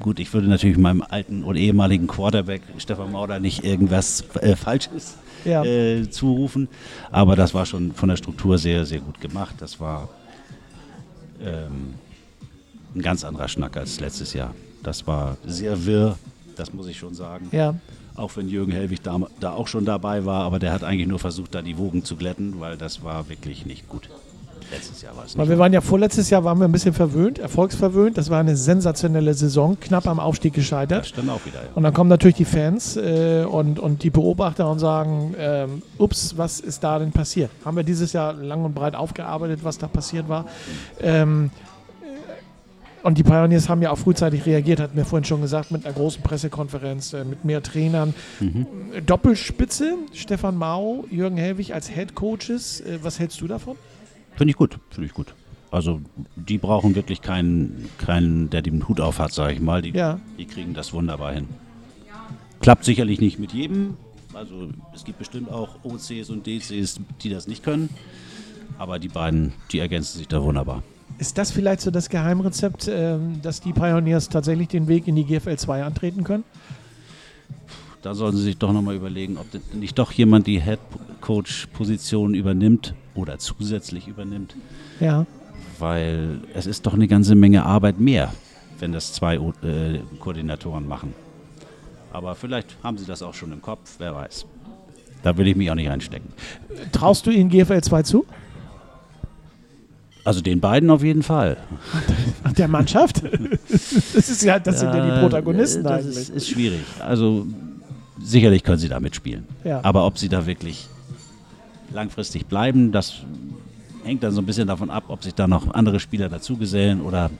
gut. Ich würde natürlich meinem alten und ehemaligen Quarterback Stefan Mauder nicht irgendwas äh, Falsches Ja. äh, zurufen. Aber das war schon von der Struktur sehr, sehr gut gemacht. Das war ähm, ein ganz anderer Schnack als letztes Jahr. Das war sehr wirr, das muss ich schon sagen. Ja. Auch wenn Jürgen Hellwig da, da auch schon dabei war, aber der hat eigentlich nur versucht, da die Wogen zu glätten, weil das war wirklich nicht gut. Letztes Jahr war es Weil nicht. wir waren ja vorletztes Jahr waren wir ein bisschen verwöhnt, erfolgsverwöhnt. Das war eine sensationelle Saison, knapp am Aufstieg Das gescheitert. stimmt auch wieder. Ja. Und dann kommen natürlich die Fans äh, und, und die Beobachter und sagen, ähm, ups, was ist da denn passiert? Haben wir dieses Jahr lang und breit aufgearbeitet, was da passiert war. Ähm, äh, und die Pioneers haben ja auch frühzeitig reagiert, hatten wir vorhin schon gesagt, mit einer großen Pressekonferenz, äh, mit mehr Trainern. Äh, Doppelspitze, Stefan Mau, Jürgen Hellwig als Head Coaches. Äh, was hältst du davon? Finde ich gut, finde ich gut. Also die brauchen wirklich keinen, keinen der den Hut auf hat, sage ich mal. Die, Ja. die kriegen das wunderbar hin. Klappt sicherlich nicht mit jedem. Also es gibt bestimmt auch OCs und DCs, die das nicht können. Aber die beiden, die ergänzen sich da wunderbar. Ist das vielleicht so das Geheimrezept, ähm, dass die Pioneers tatsächlich den Weg in die GFL 2 antreten können? Da sollten Sie sich doch nochmal überlegen, ob nicht doch jemand die Head Coach Position übernimmt oder zusätzlich übernimmt, Ja. weil es ist doch eine ganze Menge Arbeit mehr, wenn das zwei äh, Koordinatoren machen. Aber vielleicht haben Sie das auch schon im Kopf, wer weiß. Da will ich mich auch nicht einstecken. Traust du ihnen GFL 2 zu? Also den beiden auf jeden Fall. Der Mannschaft? das ist ja, das sind ja die Protagonisten das eigentlich. Ist, ist schwierig. Also sicherlich können sie da mitspielen. Ja. Aber ob sie da wirklich langfristig bleiben, das hängt dann so ein bisschen davon ab, ob sich da noch andere Spieler dazugesellen oder,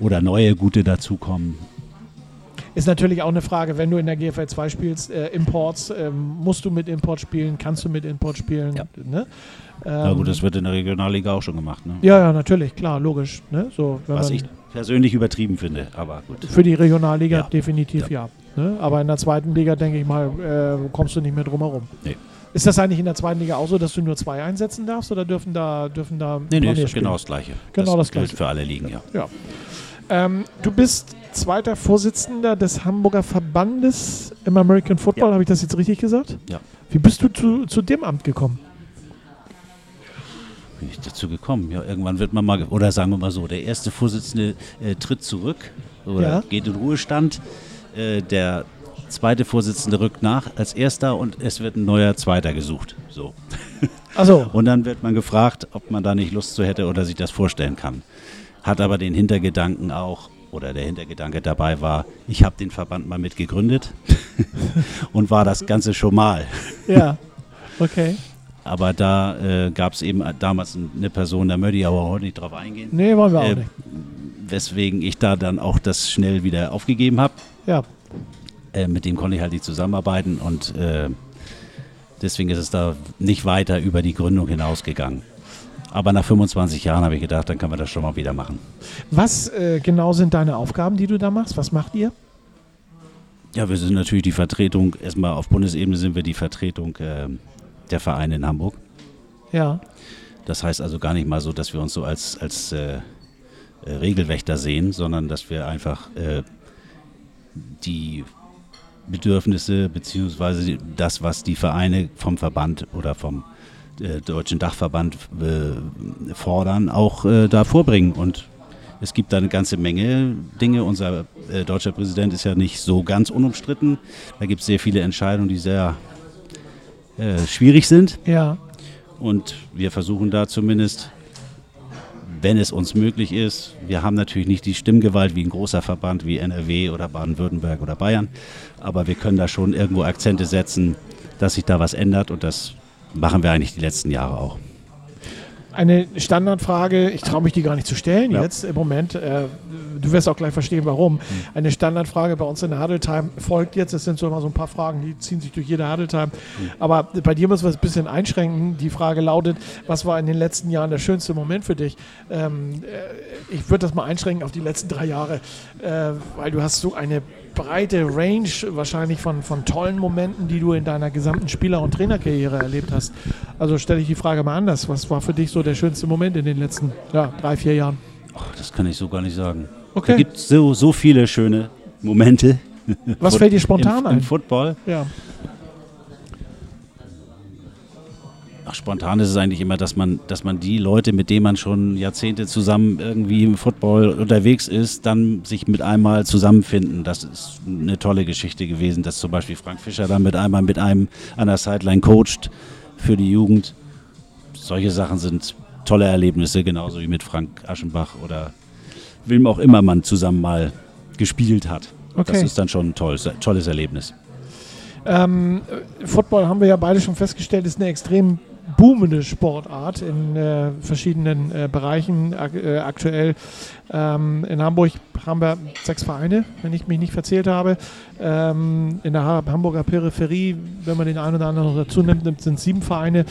oder neue gute dazukommen. Ist natürlich auch eine Frage, wenn du in der GFL 2 spielst, äh, Imports, ähm, musst du mit Import spielen, kannst du mit Import spielen? Ja. Ne? Na Ähm, gut, das wird in der Regionalliga auch schon gemacht. Ne? ja, ja, natürlich, klar, logisch. Ne? So, wenn Was man, ich persönlich übertrieben finde, aber gut. für die Regionalliga Ja. definitiv ja. Ne? Aber in der zweiten Liga, denke ich mal, äh, kommst du nicht mehr drum herum. Nee. Ist das eigentlich in der zweiten Liga auch so, dass du nur zwei einsetzen darfst oder dürfen da, dürfen da Nee, nee, ist genau das Gleiche. Genau das gilt Gleiche. für alle Ligen, ja. Ja. Ähm, du bist zweiter Vorsitzender des Hamburger Verbandes im American Football, Ja. habe ich das jetzt richtig gesagt? Ja. Wie bist du zu, zu dem Amt gekommen? bin ich dazu gekommen? Ja, irgendwann wird man mal, oder sagen wir mal so, der erste Vorsitzende äh, tritt zurück oder Ja. geht in Ruhestand. Äh, der zweite Vorsitzende rückt nach als erster und es wird ein neuer Zweiter gesucht. So. Also, Und dann wird man gefragt, ob man da nicht Lust zu hätte oder sich das vorstellen kann. Hat aber den Hintergedanken auch, oder der Hintergedanke dabei war, ich habe den Verband mal mitgegründet und war das Ganze schon mal. ja. Okay. Aber da äh, gab es eben damals eine Person, da möchte ich aber heute nicht drauf eingehen. Nee, wollen wir auch Äh, nicht. weswegen ich da dann auch das schnell wieder aufgegeben habe. Ja. äh, mit dem konnte ich halt nicht zusammenarbeiten und äh, deswegen ist es da nicht weiter über die Gründung hinausgegangen. Aber nach 25 Jahren habe ich gedacht, dann können wir das schon mal wieder machen. Was äh, genau sind deine Aufgaben, die du da machst? Was macht ihr? Ja, wir sind natürlich die Vertretung, erstmal auf Bundesebene sind wir die Vertretung äh, der Vereine in Hamburg. Ja. Das heißt also gar nicht mal so, dass wir uns so als, als äh, äh Regelwächter sehen, sondern dass wir einfach äh, die Bedürfnisse beziehungsweise das, was die Vereine vom Verband oder vom äh, Deutschen Dachverband äh, fordern, auch äh, da vorbringen. Und es gibt da eine ganze Menge Dinge. Unser äh, deutscher Präsident ist ja nicht so ganz unumstritten. Da gibt es sehr viele Entscheidungen, die sehr äh, schwierig sind. Ja. Und wir versuchen da zumindest, wenn es uns möglich ist, wir haben natürlich nicht die Stimmgewalt wie ein großer Verband wie NRW oder Baden-Württemberg oder Bayern, aber wir können da schon irgendwo Akzente setzen, dass sich da was ändert und das machen wir eigentlich die letzten Jahre auch. Eine Standardfrage, ich traue mich die gar nicht zu stellen Ja. jetzt im Moment. Äh, du wirst auch gleich verstehen, warum. Eine Standardfrage bei uns in der Huddle Time folgt jetzt. Es sind so immer so ein paar Fragen, die ziehen sich durch jede Huddle Time. Mhm. Aber bei dir müssen wir es ein bisschen einschränken. Die Frage lautet, was war in den letzten Jahren der schönste Moment für dich? Ähm, äh, ich würde das mal einschränken auf die letzten drei Jahre, äh, weil du hast so eine breite Range wahrscheinlich von, von tollen Momenten, die du in deiner gesamten Spieler- und Trainerkarriere erlebt hast. Also stelle ich die Frage mal anders. Was war für dich so der schönste Moment in den letzten ja, drei, vier Jahren? Ach, das kann ich so gar nicht sagen. Okay. Da gibt es so, so viele schöne Momente. Was fällt dir spontan im, ein? Im Football. Ja. Ach, spontan ist es eigentlich immer, dass man, dass man die Leute, mit denen man schon Jahrzehnte zusammen irgendwie im Football unterwegs ist, dann sich mit einmal zusammenfinden. Das ist eine tolle Geschichte gewesen, dass zum Beispiel Frank Fischer dann mit einmal mit einem an der Sideline coacht für die Jugend. Solche Sachen sind tolle Erlebnisse, genauso wie mit Frank Aschenbach oder wem auch immer man zusammen mal gespielt hat. Das Okay. ist dann schon ein tolles, tolles Erlebnis. Ähm, äh, Football haben wir ja beide schon festgestellt, ist eine extrem boomende Sportart in äh, verschiedenen äh, Bereichen. Ak äh, aktuell ähm, in Hamburg haben wir sechs Vereine, wenn ich mich nicht verzählt habe. Ähm, in der ha Hamburger Peripherie, wenn man den einen oder anderen noch dazu nimmt, sind sieben Vereine.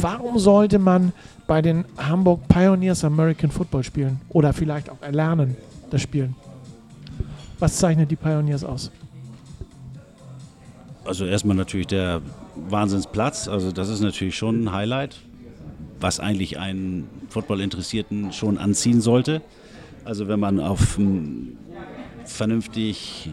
Warum sollte man bei den Hamburg Pioneers American Football spielen? Oder vielleicht auch erlernen, das Spielen? Was zeichnet die Pioneers aus? Also erstmal natürlich der Wahnsinnsplatz. Also das ist natürlich schon ein Highlight, was eigentlich einen Football-Interessierten schon anziehen sollte. Also wenn man auf einem vernünftig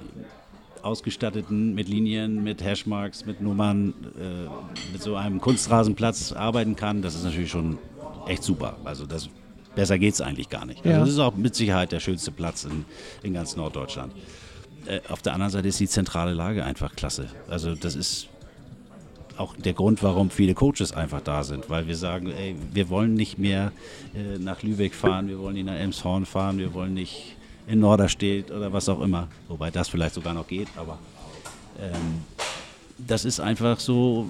ausgestatteten, mit Linien, mit Hashmarks, mit Nummern, äh, mit so einem Kunstrasenplatz arbeiten kann, das ist natürlich schon echt super. Also das, besser geht es eigentlich gar nicht. Ja. Also das ist auch mit Sicherheit der schönste Platz in, in ganz Norddeutschland. Äh, auf der anderen Seite ist die zentrale Lage einfach klasse. Also das ist auch der Grund, warum viele Coaches einfach da sind, weil wir sagen, ey, wir wollen nicht mehr äh, nach Lübeck fahren, wir wollen nicht nach Elmshorn fahren, wir wollen nicht in Norderstedt oder was auch immer, wobei das vielleicht sogar noch geht, aber ähm, das ist einfach so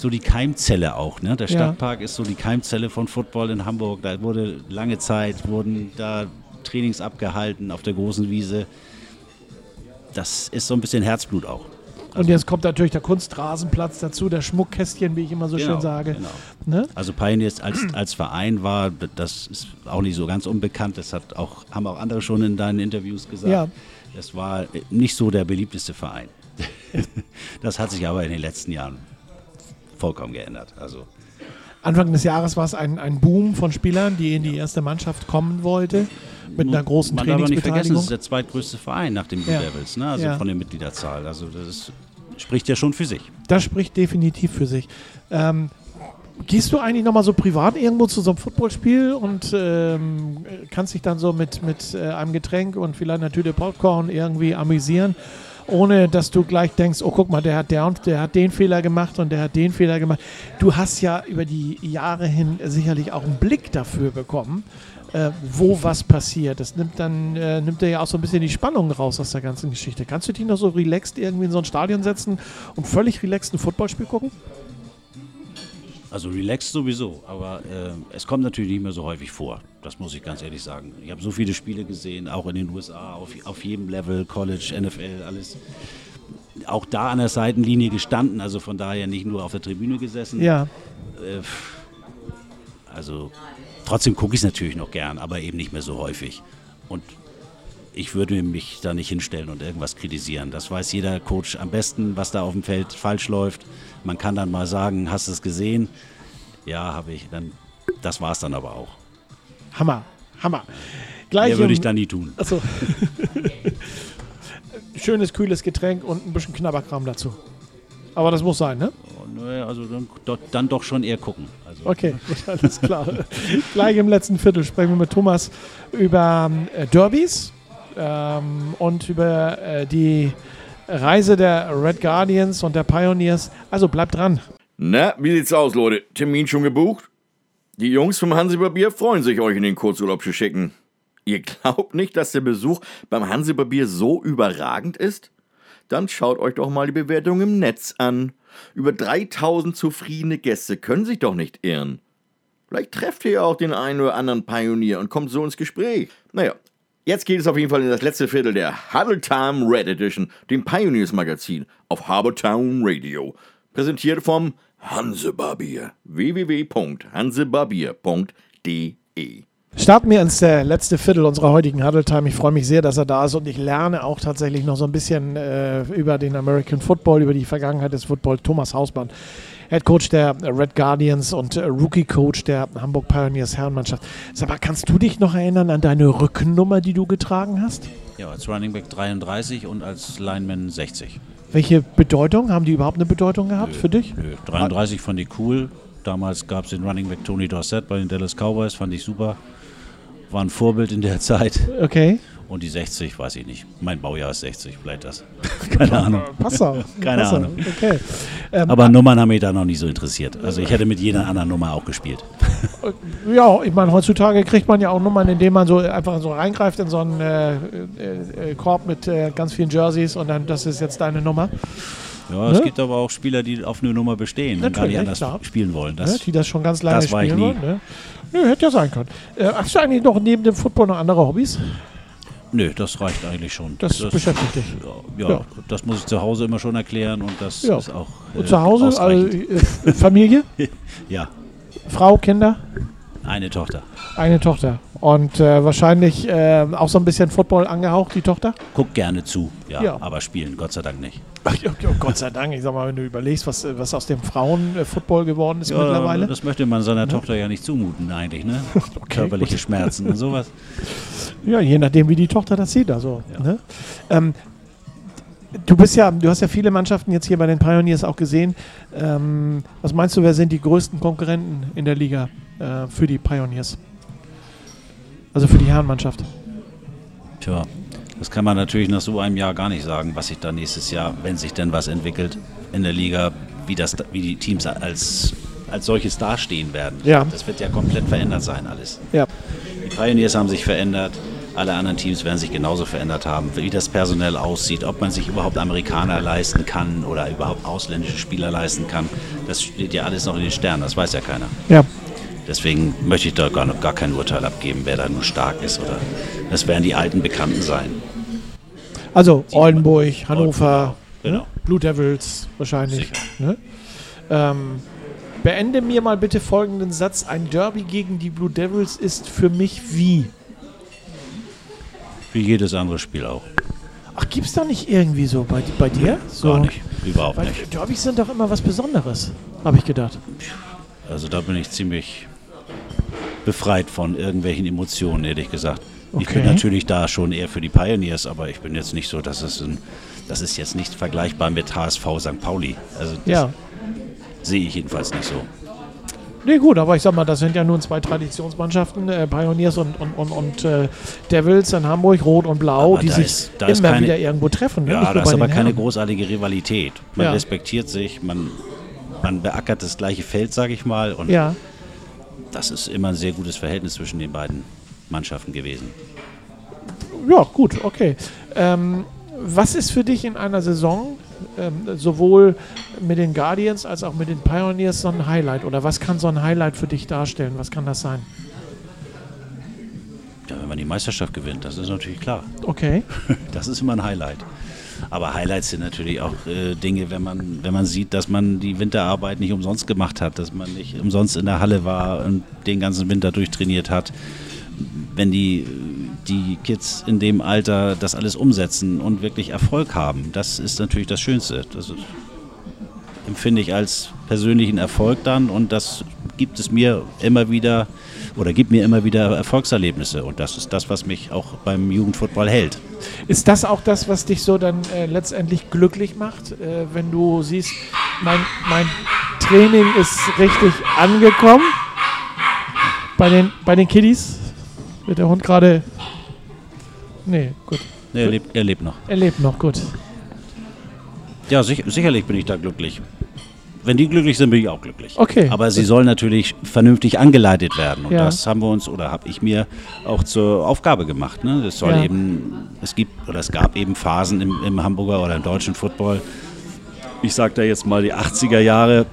so die Keimzelle auch. Ne? Der Ja. Stadtpark ist so die Keimzelle von Football in Hamburg. Da wurde lange Zeit wurden da Trainings abgehalten auf der großen Wiese. Das ist so ein bisschen Herzblut auch. Und jetzt kommt natürlich der Kunstrasenplatz dazu, der Schmuckkästchen, wie ich immer so Genau, schön sage. genau. Ne? Also Pioneers als, als Verein war, das ist auch nicht so ganz unbekannt. Das hat auch, haben auch andere schon in deinen Interviews gesagt. Ja. Das war nicht so der beliebteste Verein. Das hat sich aber in den letzten Jahren vollkommen geändert. Also Anfang des Jahres war es ein, ein Boom von Spielern, die in die erste Mannschaft kommen wollte, mit einer großen man darf nicht vergessen, Trainingsbeteiligung. das ist der zweitgrößte Verein nach dem Blue Ja. Devils, ne? also Ja. von der Mitgliederzahl. Also das ist, spricht ja schon für sich. Das spricht definitiv für sich. Ähm, gehst du eigentlich nochmal so privat irgendwo zu so einem Footballspiel und ähm, kannst dich dann so mit, mit äh, einem Getränk und vielleicht einer Tüte Popcorn irgendwie amüsieren, ohne dass du gleich denkst, oh guck mal, der hat, der, der hat den Fehler gemacht und der hat den Fehler gemacht. Du hast ja über die Jahre hin sicherlich auch einen Blick dafür bekommen, äh, wo was passiert. Das nimmt dann äh, nimmt ja auch so ein bisschen die Spannung raus aus der ganzen Geschichte. Kannst du dich noch so relaxed irgendwie in so ein Stadion setzen und völlig relaxed ein Footballspiel gucken? Also relaxed sowieso, aber äh, es kommt natürlich nicht mehr so häufig vor. Das muss ich ganz ehrlich sagen. Ich habe so viele Spiele gesehen, auch in den USA, auf, auf jedem Level, College, NFL, alles. Auch da an der Seitenlinie gestanden, also von daher nicht nur auf der Tribüne gesessen. Ja. Äh, also trotzdem gucke ich es natürlich noch gern, aber eben nicht mehr so häufig. Und ich würde mich da nicht hinstellen und irgendwas kritisieren. Das weiß jeder Coach am besten, was da auf dem Feld falsch läuft. Man kann dann mal sagen, hast du es gesehen? Ja, habe ich. Dann, das war es dann aber auch. Hammer, Hammer. Gleich Mehr würde ich da nie tun. Achso. Schönes, kühles Getränk und ein bisschen Knabberkram dazu. Aber das muss sein, ne? Oh, naja, also dann, dann doch schon eher gucken. Also, Okay, alles klar. Gleich im letzten Viertel sprechen wir mit Thomas über äh, Derbys ähm, und über äh, die Reise der Red Guardians und der Pioneers. Also bleibt dran. Na, wie sieht's aus, Leute? Termin schon gebucht? Die Jungs vom Hansebarbier freuen sich, euch in den Kurzurlaub zu schicken. Ihr glaubt nicht, dass der Besuch beim Hansebarbier so überragend ist? Dann schaut euch doch mal die Bewertung im Netz an. Über 3000 zufriedene Gäste können sich doch nicht irren. Vielleicht trefft ihr ja auch den einen oder anderen Pionier und kommt so ins Gespräch. Naja, jetzt geht es auf jeden Fall in das letzte Viertel der Huddle Time Red Edition, dem Pioneers Magazin auf Harbortown Radio. Präsentiert vom Hansebarbier. www.hansebarbier.de Starten wir ins äh, letzte Viertel unserer heutigen Huddle Time. Ich freue mich sehr, dass er da ist und ich lerne auch tatsächlich noch so ein bisschen äh, über den American Football, über die Vergangenheit des Football. Thomas Hausmann, Head Coach der Red Guardians und äh, Rookie Coach der Hamburg Pioneers Herrenmannschaft. Sag mal, kannst du dich noch erinnern an deine Rückennummer, die du getragen hast? ja, als Running Back 33 und als Lineman 60. Welche Bedeutung? Haben die überhaupt eine Bedeutung gehabt für dich? Nö, 33 fand ich cool. Damals gab es den Running Back Tony Dorsett bei den Dallas Cowboys, fand ich super. War ein Vorbild in der Zeit. Okay. Und die 60, weiß ich nicht. Mein Baujahr ist 60, vielleicht das. Keine Ahnung. Pass auf. Keine pass auf. Ahnung. Okay. Aber Nummern haben mich da noch nicht so interessiert. Also ich hätte mit jeder anderen Nummer auch gespielt. Ja, ich meine, heutzutage kriegt man ja auch Nummern, indem man so einfach so reingreift in so einen äh, äh, äh, Korb mit äh, ganz vielen Jerseys und dann, das ist jetzt deine Nummer. Ja, es Ne? gibt aber auch Spieler, die auf eine Nummer bestehen und gar Natürlich, nicht anders klar. spielen wollen. ne, Das, die das schon ganz lange das war ich spielen nie. wollen. Ne? Nö, hätte ja sein können. Äh, hast du eigentlich noch neben dem Football noch andere Hobbys? Nö, das reicht eigentlich schon. Das, beschäftigt dich. ja, ja. das muss ich zu Hause immer schon erklären und das Ja. ist auch äh, Und zu Hause? Also, äh, Familie? ja, Frau, Kinder? Eine Tochter. Eine Tochter. Und äh, wahrscheinlich äh, auch so ein bisschen Football angehaucht, die Tochter? Guckt gerne zu, ja, Ja. aber spielen Gott sei Dank nicht. Ach, ja, ja, Gott sei Dank. Ich sag mal, wenn du überlegst, was, äh, was aus dem Frauen-Football geworden ist mittlerweile. das möchte man seiner Tochter ja nicht zumuten eigentlich, ne? Körperliche Schmerzen und sowas. Ja, je nachdem, wie die Tochter das sieht. Also, ne? ähm, du bist ja, du hast ja viele Mannschaften jetzt hier bei den Pioneers auch gesehen. Ähm, was meinst du, wer sind die größten Konkurrenten in der Liga äh, für die Pioneers? Also für die Herrenmannschaft. Tja, das kann man natürlich nach so einem Jahr gar nicht sagen, was sich da nächstes Jahr, wenn sich denn was entwickelt in der Liga, wie, das, wie die Teams als, als solches dastehen werden. Ja. Das wird ja komplett verändert sein alles. Ja. Die Pioneers haben sich verändert, alle anderen Teams werden sich genauso verändert haben, wie das personell aussieht, ob man sich überhaupt Amerikaner leisten kann oder überhaupt ausländische Spieler leisten kann. Das steht ja alles noch in den Sternen, das weiß ja keiner. Ja. Deswegen möchte ich da gar, noch gar kein Urteil abgeben, wer da nun stark ist. Oder das werden die alten Bekannten sein. Also Oldenburg, Hannover, Genau. ne? Blue Devils wahrscheinlich. Ne? Ähm, beende mir mal bitte folgenden Satz. Ein Derby gegen die Blue Devils ist für mich wie? Wie jedes andere Spiel auch. Ach, gibt's da nicht irgendwie so bei, bei dir? So, Gar nicht. Überhaupt Weil nicht. Derbys sind doch immer was Besonderes, habe ich gedacht. Also da bin ich ziemlich befreit von irgendwelchen Emotionen, ehrlich gesagt. Ich bin Okay. natürlich da schon eher für die Pioneers, aber ich bin jetzt nicht so, dass es ein, das ist jetzt nicht vergleichbar mit HSV St. Pauli. Also das Ja. sehe ich jedenfalls nicht so. Nee, gut, aber ich sag mal, das sind ja nun zwei Traditionsmannschaften, äh, Pioneers und, und, und, und äh, Devils in Hamburg, Rot und Blau, Aber die sich ist- immer keine- wieder irgendwo treffen. Ne? Ja, Nicht da ist aber keine Herren. großartige Rivalität. Man Ja. respektiert sich, man, man beackert das gleiche Feld, sage ich mal. Und Ja, das ist immer ein sehr gutes Verhältnis zwischen den beiden Mannschaften gewesen. ja, gut, okay. Ähm, was ist für dich in einer Saison ähm, sowohl mit den Guardians als auch mit den Pioneers so ein Highlight? Oder was kann so ein Highlight für dich darstellen? Was kann das sein? Meisterschaft gewinnt, das ist natürlich klar. Okay. Das ist immer ein Highlight. Aber Highlights sind natürlich auch äh, Dinge, wenn man, wenn man sieht, dass man die Winterarbeit nicht umsonst gemacht hat, dass man nicht umsonst in der Halle war und den ganzen Winter durchtrainiert hat. Wenn die, die Kids in dem Alter das alles umsetzen und wirklich Erfolg haben, das ist natürlich das Schönste. Das empfinde ich als persönlichen Erfolg dann und das gibt es mir immer wieder oder gibt mir immer wieder Erfolgserlebnisse und das ist das, was mich auch beim Jugendfootball hält. Ist das auch das, was dich so dann äh, letztendlich glücklich macht, äh, wenn du siehst, mein, mein Training ist richtig angekommen bei den, bei den Kiddies? Wird der Hund gerade. Nee, gut. Nee, er, lebt, er lebt noch. Er lebt noch, gut. Ja, sich, sicherlich bin ich da glücklich. Wenn die glücklich sind, bin ich auch glücklich. Okay. Aber sie sollen natürlich vernünftig angeleitet werden. Und Ja. das haben wir uns oder habe ich mir auch zur Aufgabe gemacht. Ne? Es soll Ja. eben, es gibt oder es gab eben Phasen im, im Hamburger oder im deutschen Football. Ich sage da jetzt mal die 80er Jahre.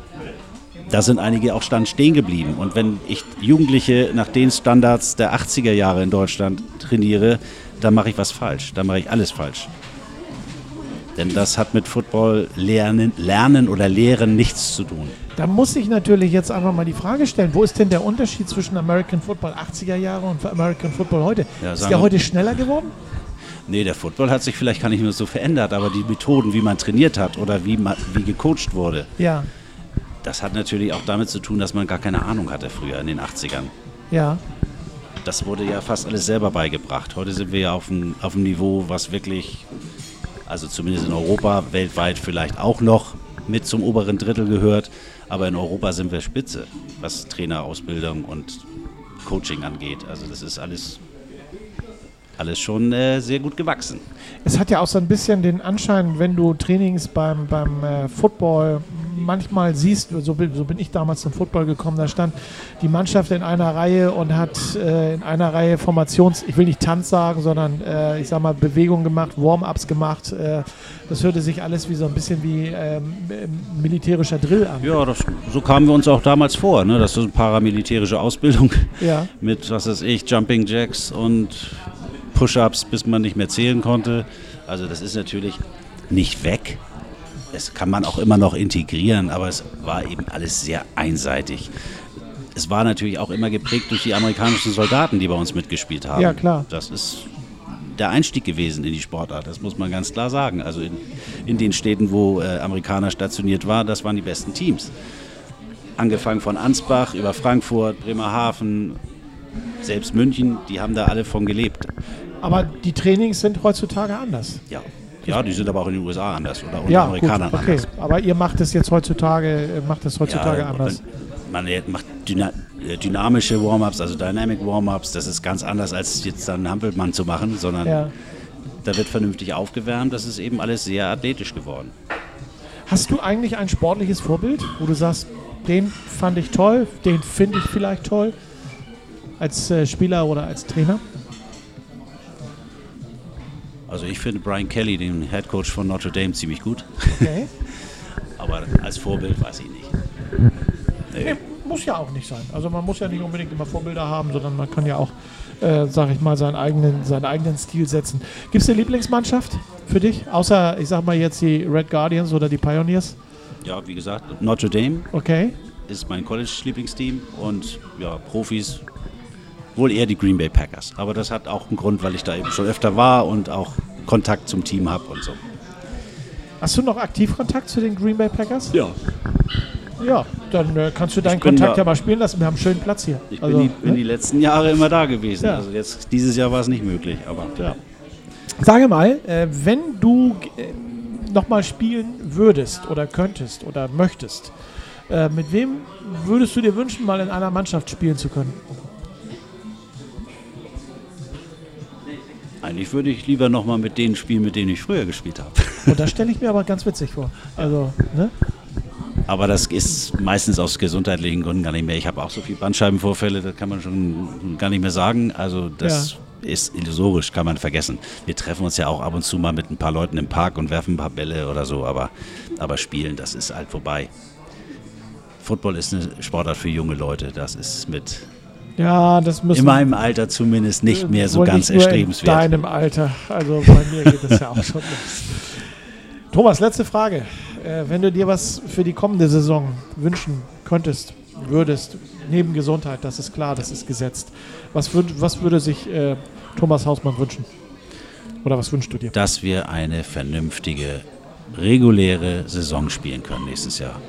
Da sind einige auch stand stehen geblieben. Und wenn ich Jugendliche nach den Standards der 80er Jahre in Deutschland trainiere, dann mache ich was falsch. Dann mache ich alles falsch. Denn das hat mit Football lernen, lernen oder lehren nichts zu tun. Da muss ich natürlich jetzt einfach mal die Frage stellen: Wo ist denn der Unterschied zwischen American Football 80er Jahre und American Football heute? Ja, ist der heute schneller geworden? Nee, der Football hat sich vielleicht gar nicht mehr so verändert, aber die Methoden, wie man trainiert hat oder wie, man, wie gecoacht wurde, Ja, das hat natürlich auch damit zu tun, dass man gar keine Ahnung hatte früher in den 80ern. ja. Das wurde ja fast alles selber beigebracht. Heute sind wir ja auf einem, auf einem Niveau, was wirklich, also zumindest in Europa, weltweit vielleicht auch noch mit zum oberen Drittel gehört. Aber in Europa sind wir spitze, was Trainerausbildung und Coaching angeht. Also das ist alles, alles schon äh, sehr gut gewachsen. Es hat ja auch so ein bisschen den Anschein, wenn du Trainings beim, beim äh, Football manchmal siehst, so bin, so bin ich damals zum Football gekommen, da stand die Mannschaft in einer Reihe und hat äh, in einer Reihe Formations, ich will nicht Tanz sagen, sondern äh, ich sag mal Bewegungen gemacht, Warm-ups gemacht. Äh, das hörte sich alles wie so ein bisschen wie ähm, militärischer Drill an. Ja, das, so kamen wir uns auch damals vor. Ne? Das ist eine paramilitärische Ausbildung Ja. mit, was weiß ich, Jumping Jacks und Push-Ups, bis man nicht mehr zählen konnte. Also das ist natürlich nicht weg. Es kann man auch immer noch integrieren, aber es war eben alles sehr einseitig. Es war natürlich auch immer geprägt durch die amerikanischen Soldaten, die bei uns mitgespielt haben. Ja, klar. Das ist der Einstieg gewesen in die Sportart, das muss man ganz klar sagen. Also in, in den Städten, wo äh, Amerikaner stationiert waren, das waren die besten Teams. Angefangen von Ansbach über Frankfurt, Bremerhaven, selbst München, die haben da alle von gelebt. Aber die Trainings sind heutzutage anders. Ja. Ja, die sind aber auch in den USA anders oder unter Ja, gut, Amerikanern okay. anders. Aber ihr macht es jetzt heutzutage, äh, macht es heutzutage Ja, anders. Man macht dyna äh, dynamische Warm-ups, also Dynamic Warm-ups. Das ist ganz anders, als jetzt dann einen Hampelmann zu machen, sondern Ja. da wird vernünftig aufgewärmt. Das ist eben alles sehr athletisch geworden. Hast du eigentlich ein sportliches Vorbild, wo du sagst, den fand ich toll, den finde ich vielleicht toll, als äh, Spieler oder als Trainer? Also ich finde Brian Kelly, den Head Coach von Notre Dame, ziemlich gut. Okay. Aber als Vorbild weiß ich nicht. Nee, muss ja auch nicht sein. Also man muss ja nicht unbedingt immer Vorbilder haben, sondern man kann ja auch, äh, sag ich mal, seinen eigenen, seinen eigenen Stil setzen. Gibt es eine Lieblingsmannschaft für dich? Außer, ich sag mal jetzt die Red Guardians oder die Pioneers? Ja, wie gesagt, Notre Dame Okay. ist mein College-Lieblingsteam und ja, Profis wohl eher die Green Bay Packers. Aber das hat auch einen Grund, weil ich da eben schon öfter war und auch Kontakt zum Team habe und so. Hast du noch aktiv Kontakt zu den Green Bay Packers? Ja, Ja, dann äh, kannst du deinen Kontakt da- ja mal spielen lassen. Wir haben einen schönen Platz hier. ich Also, bin, die, bin ne? die letzten Jahre immer da gewesen. Ja. Also jetzt dieses Jahr war es nicht möglich, aber Ja. Sage mal, äh, wenn du äh, nochmal spielen würdest oder könntest oder möchtest, äh, mit wem würdest du dir wünschen, mal in einer Mannschaft spielen zu können? Eigentlich würde ich lieber noch mal mit denen spielen, mit denen ich früher gespielt habe. Und das stelle ich mir aber ganz witzig vor. Also, ne? Aber das ist meistens aus gesundheitlichen Gründen gar nicht mehr. Ich habe auch so viele Bandscheibenvorfälle, das kann man schon gar nicht mehr sagen. Also das ist illusorisch, kann man vergessen. Wir treffen uns ja auch ab und zu mal mit ein paar Leuten im Park und werfen ein paar Bälle oder so, aber, aber spielen, das ist halt vorbei. Football ist eine Sportart für junge Leute. Das ist mit Ja, das müssen In meinem Alter zumindest nicht mehr so ganz erstrebenswert. In deinem Alter. Also bei mir geht es ja auch schon los. Thomas, letzte Frage. Äh, wenn du dir was für die kommende Saison wünschen könntest, würdest, neben Gesundheit, das ist klar, das ist gesetzt. Was, würd, was würde sich äh, Thomas Hausmann wünschen? Oder was wünschst du dir? dass wir eine vernünftige, reguläre Saison spielen können nächstes Jahr.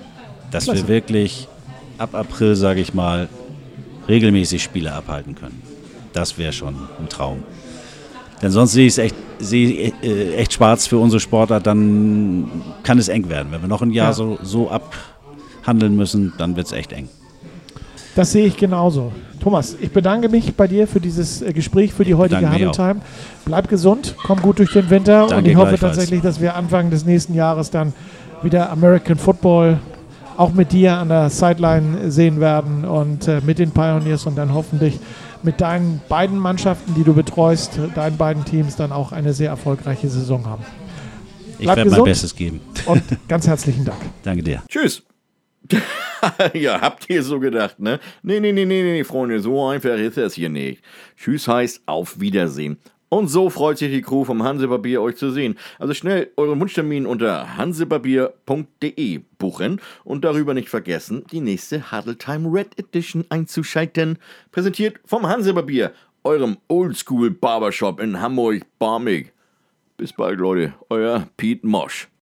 Dass Klasse. wir wirklich ab April, sage ich mal, regelmäßig Spiele abhalten können. Das wäre schon ein Traum. Denn sonst sehe ich es echt, sehe äh, echt schwarz für unsere Sportart, dann kann es eng werden. Wenn wir noch ein Jahr Ja. so, so abhandeln müssen, dann wird es echt eng. Das sehe ich genauso. Thomas, ich bedanke mich bei dir für dieses äh, Gespräch, für die heutige Danke mir Huddle Time. Bleib gesund, komm gut durch den Winter und Danke ich hoffe tatsächlich, dass wir Anfang des nächsten Jahres dann wieder American Football auch mit dir an der Sideline sehen werden und äh, mit den Pioneers und dann hoffentlich mit deinen beiden Mannschaften, die du betreust, deinen beiden Teams dann auch eine sehr erfolgreiche Saison haben. Ich Bleib werde mein. Bestes geben. Und ganz herzlichen Dank. Danke dir. Tschüss. ja, habt ihr so gedacht, ne? Nee, nee, nee, nee, nee, Freunde, so einfach ist das hier nicht. Tschüss heißt auf Wiedersehen. Und so freut sich die Crew vom Hansepapier, euch zu sehen. Also schnell euren Wunschtermin unter hansepapier.de buchen und darüber nicht vergessen, die nächste Huddle Time Red Edition einzuschalten. Präsentiert vom Hansepapier, eurem Oldschool Barbershop in Hamburg-Barmig. Bis bald, Leute. Euer Pete Mosch.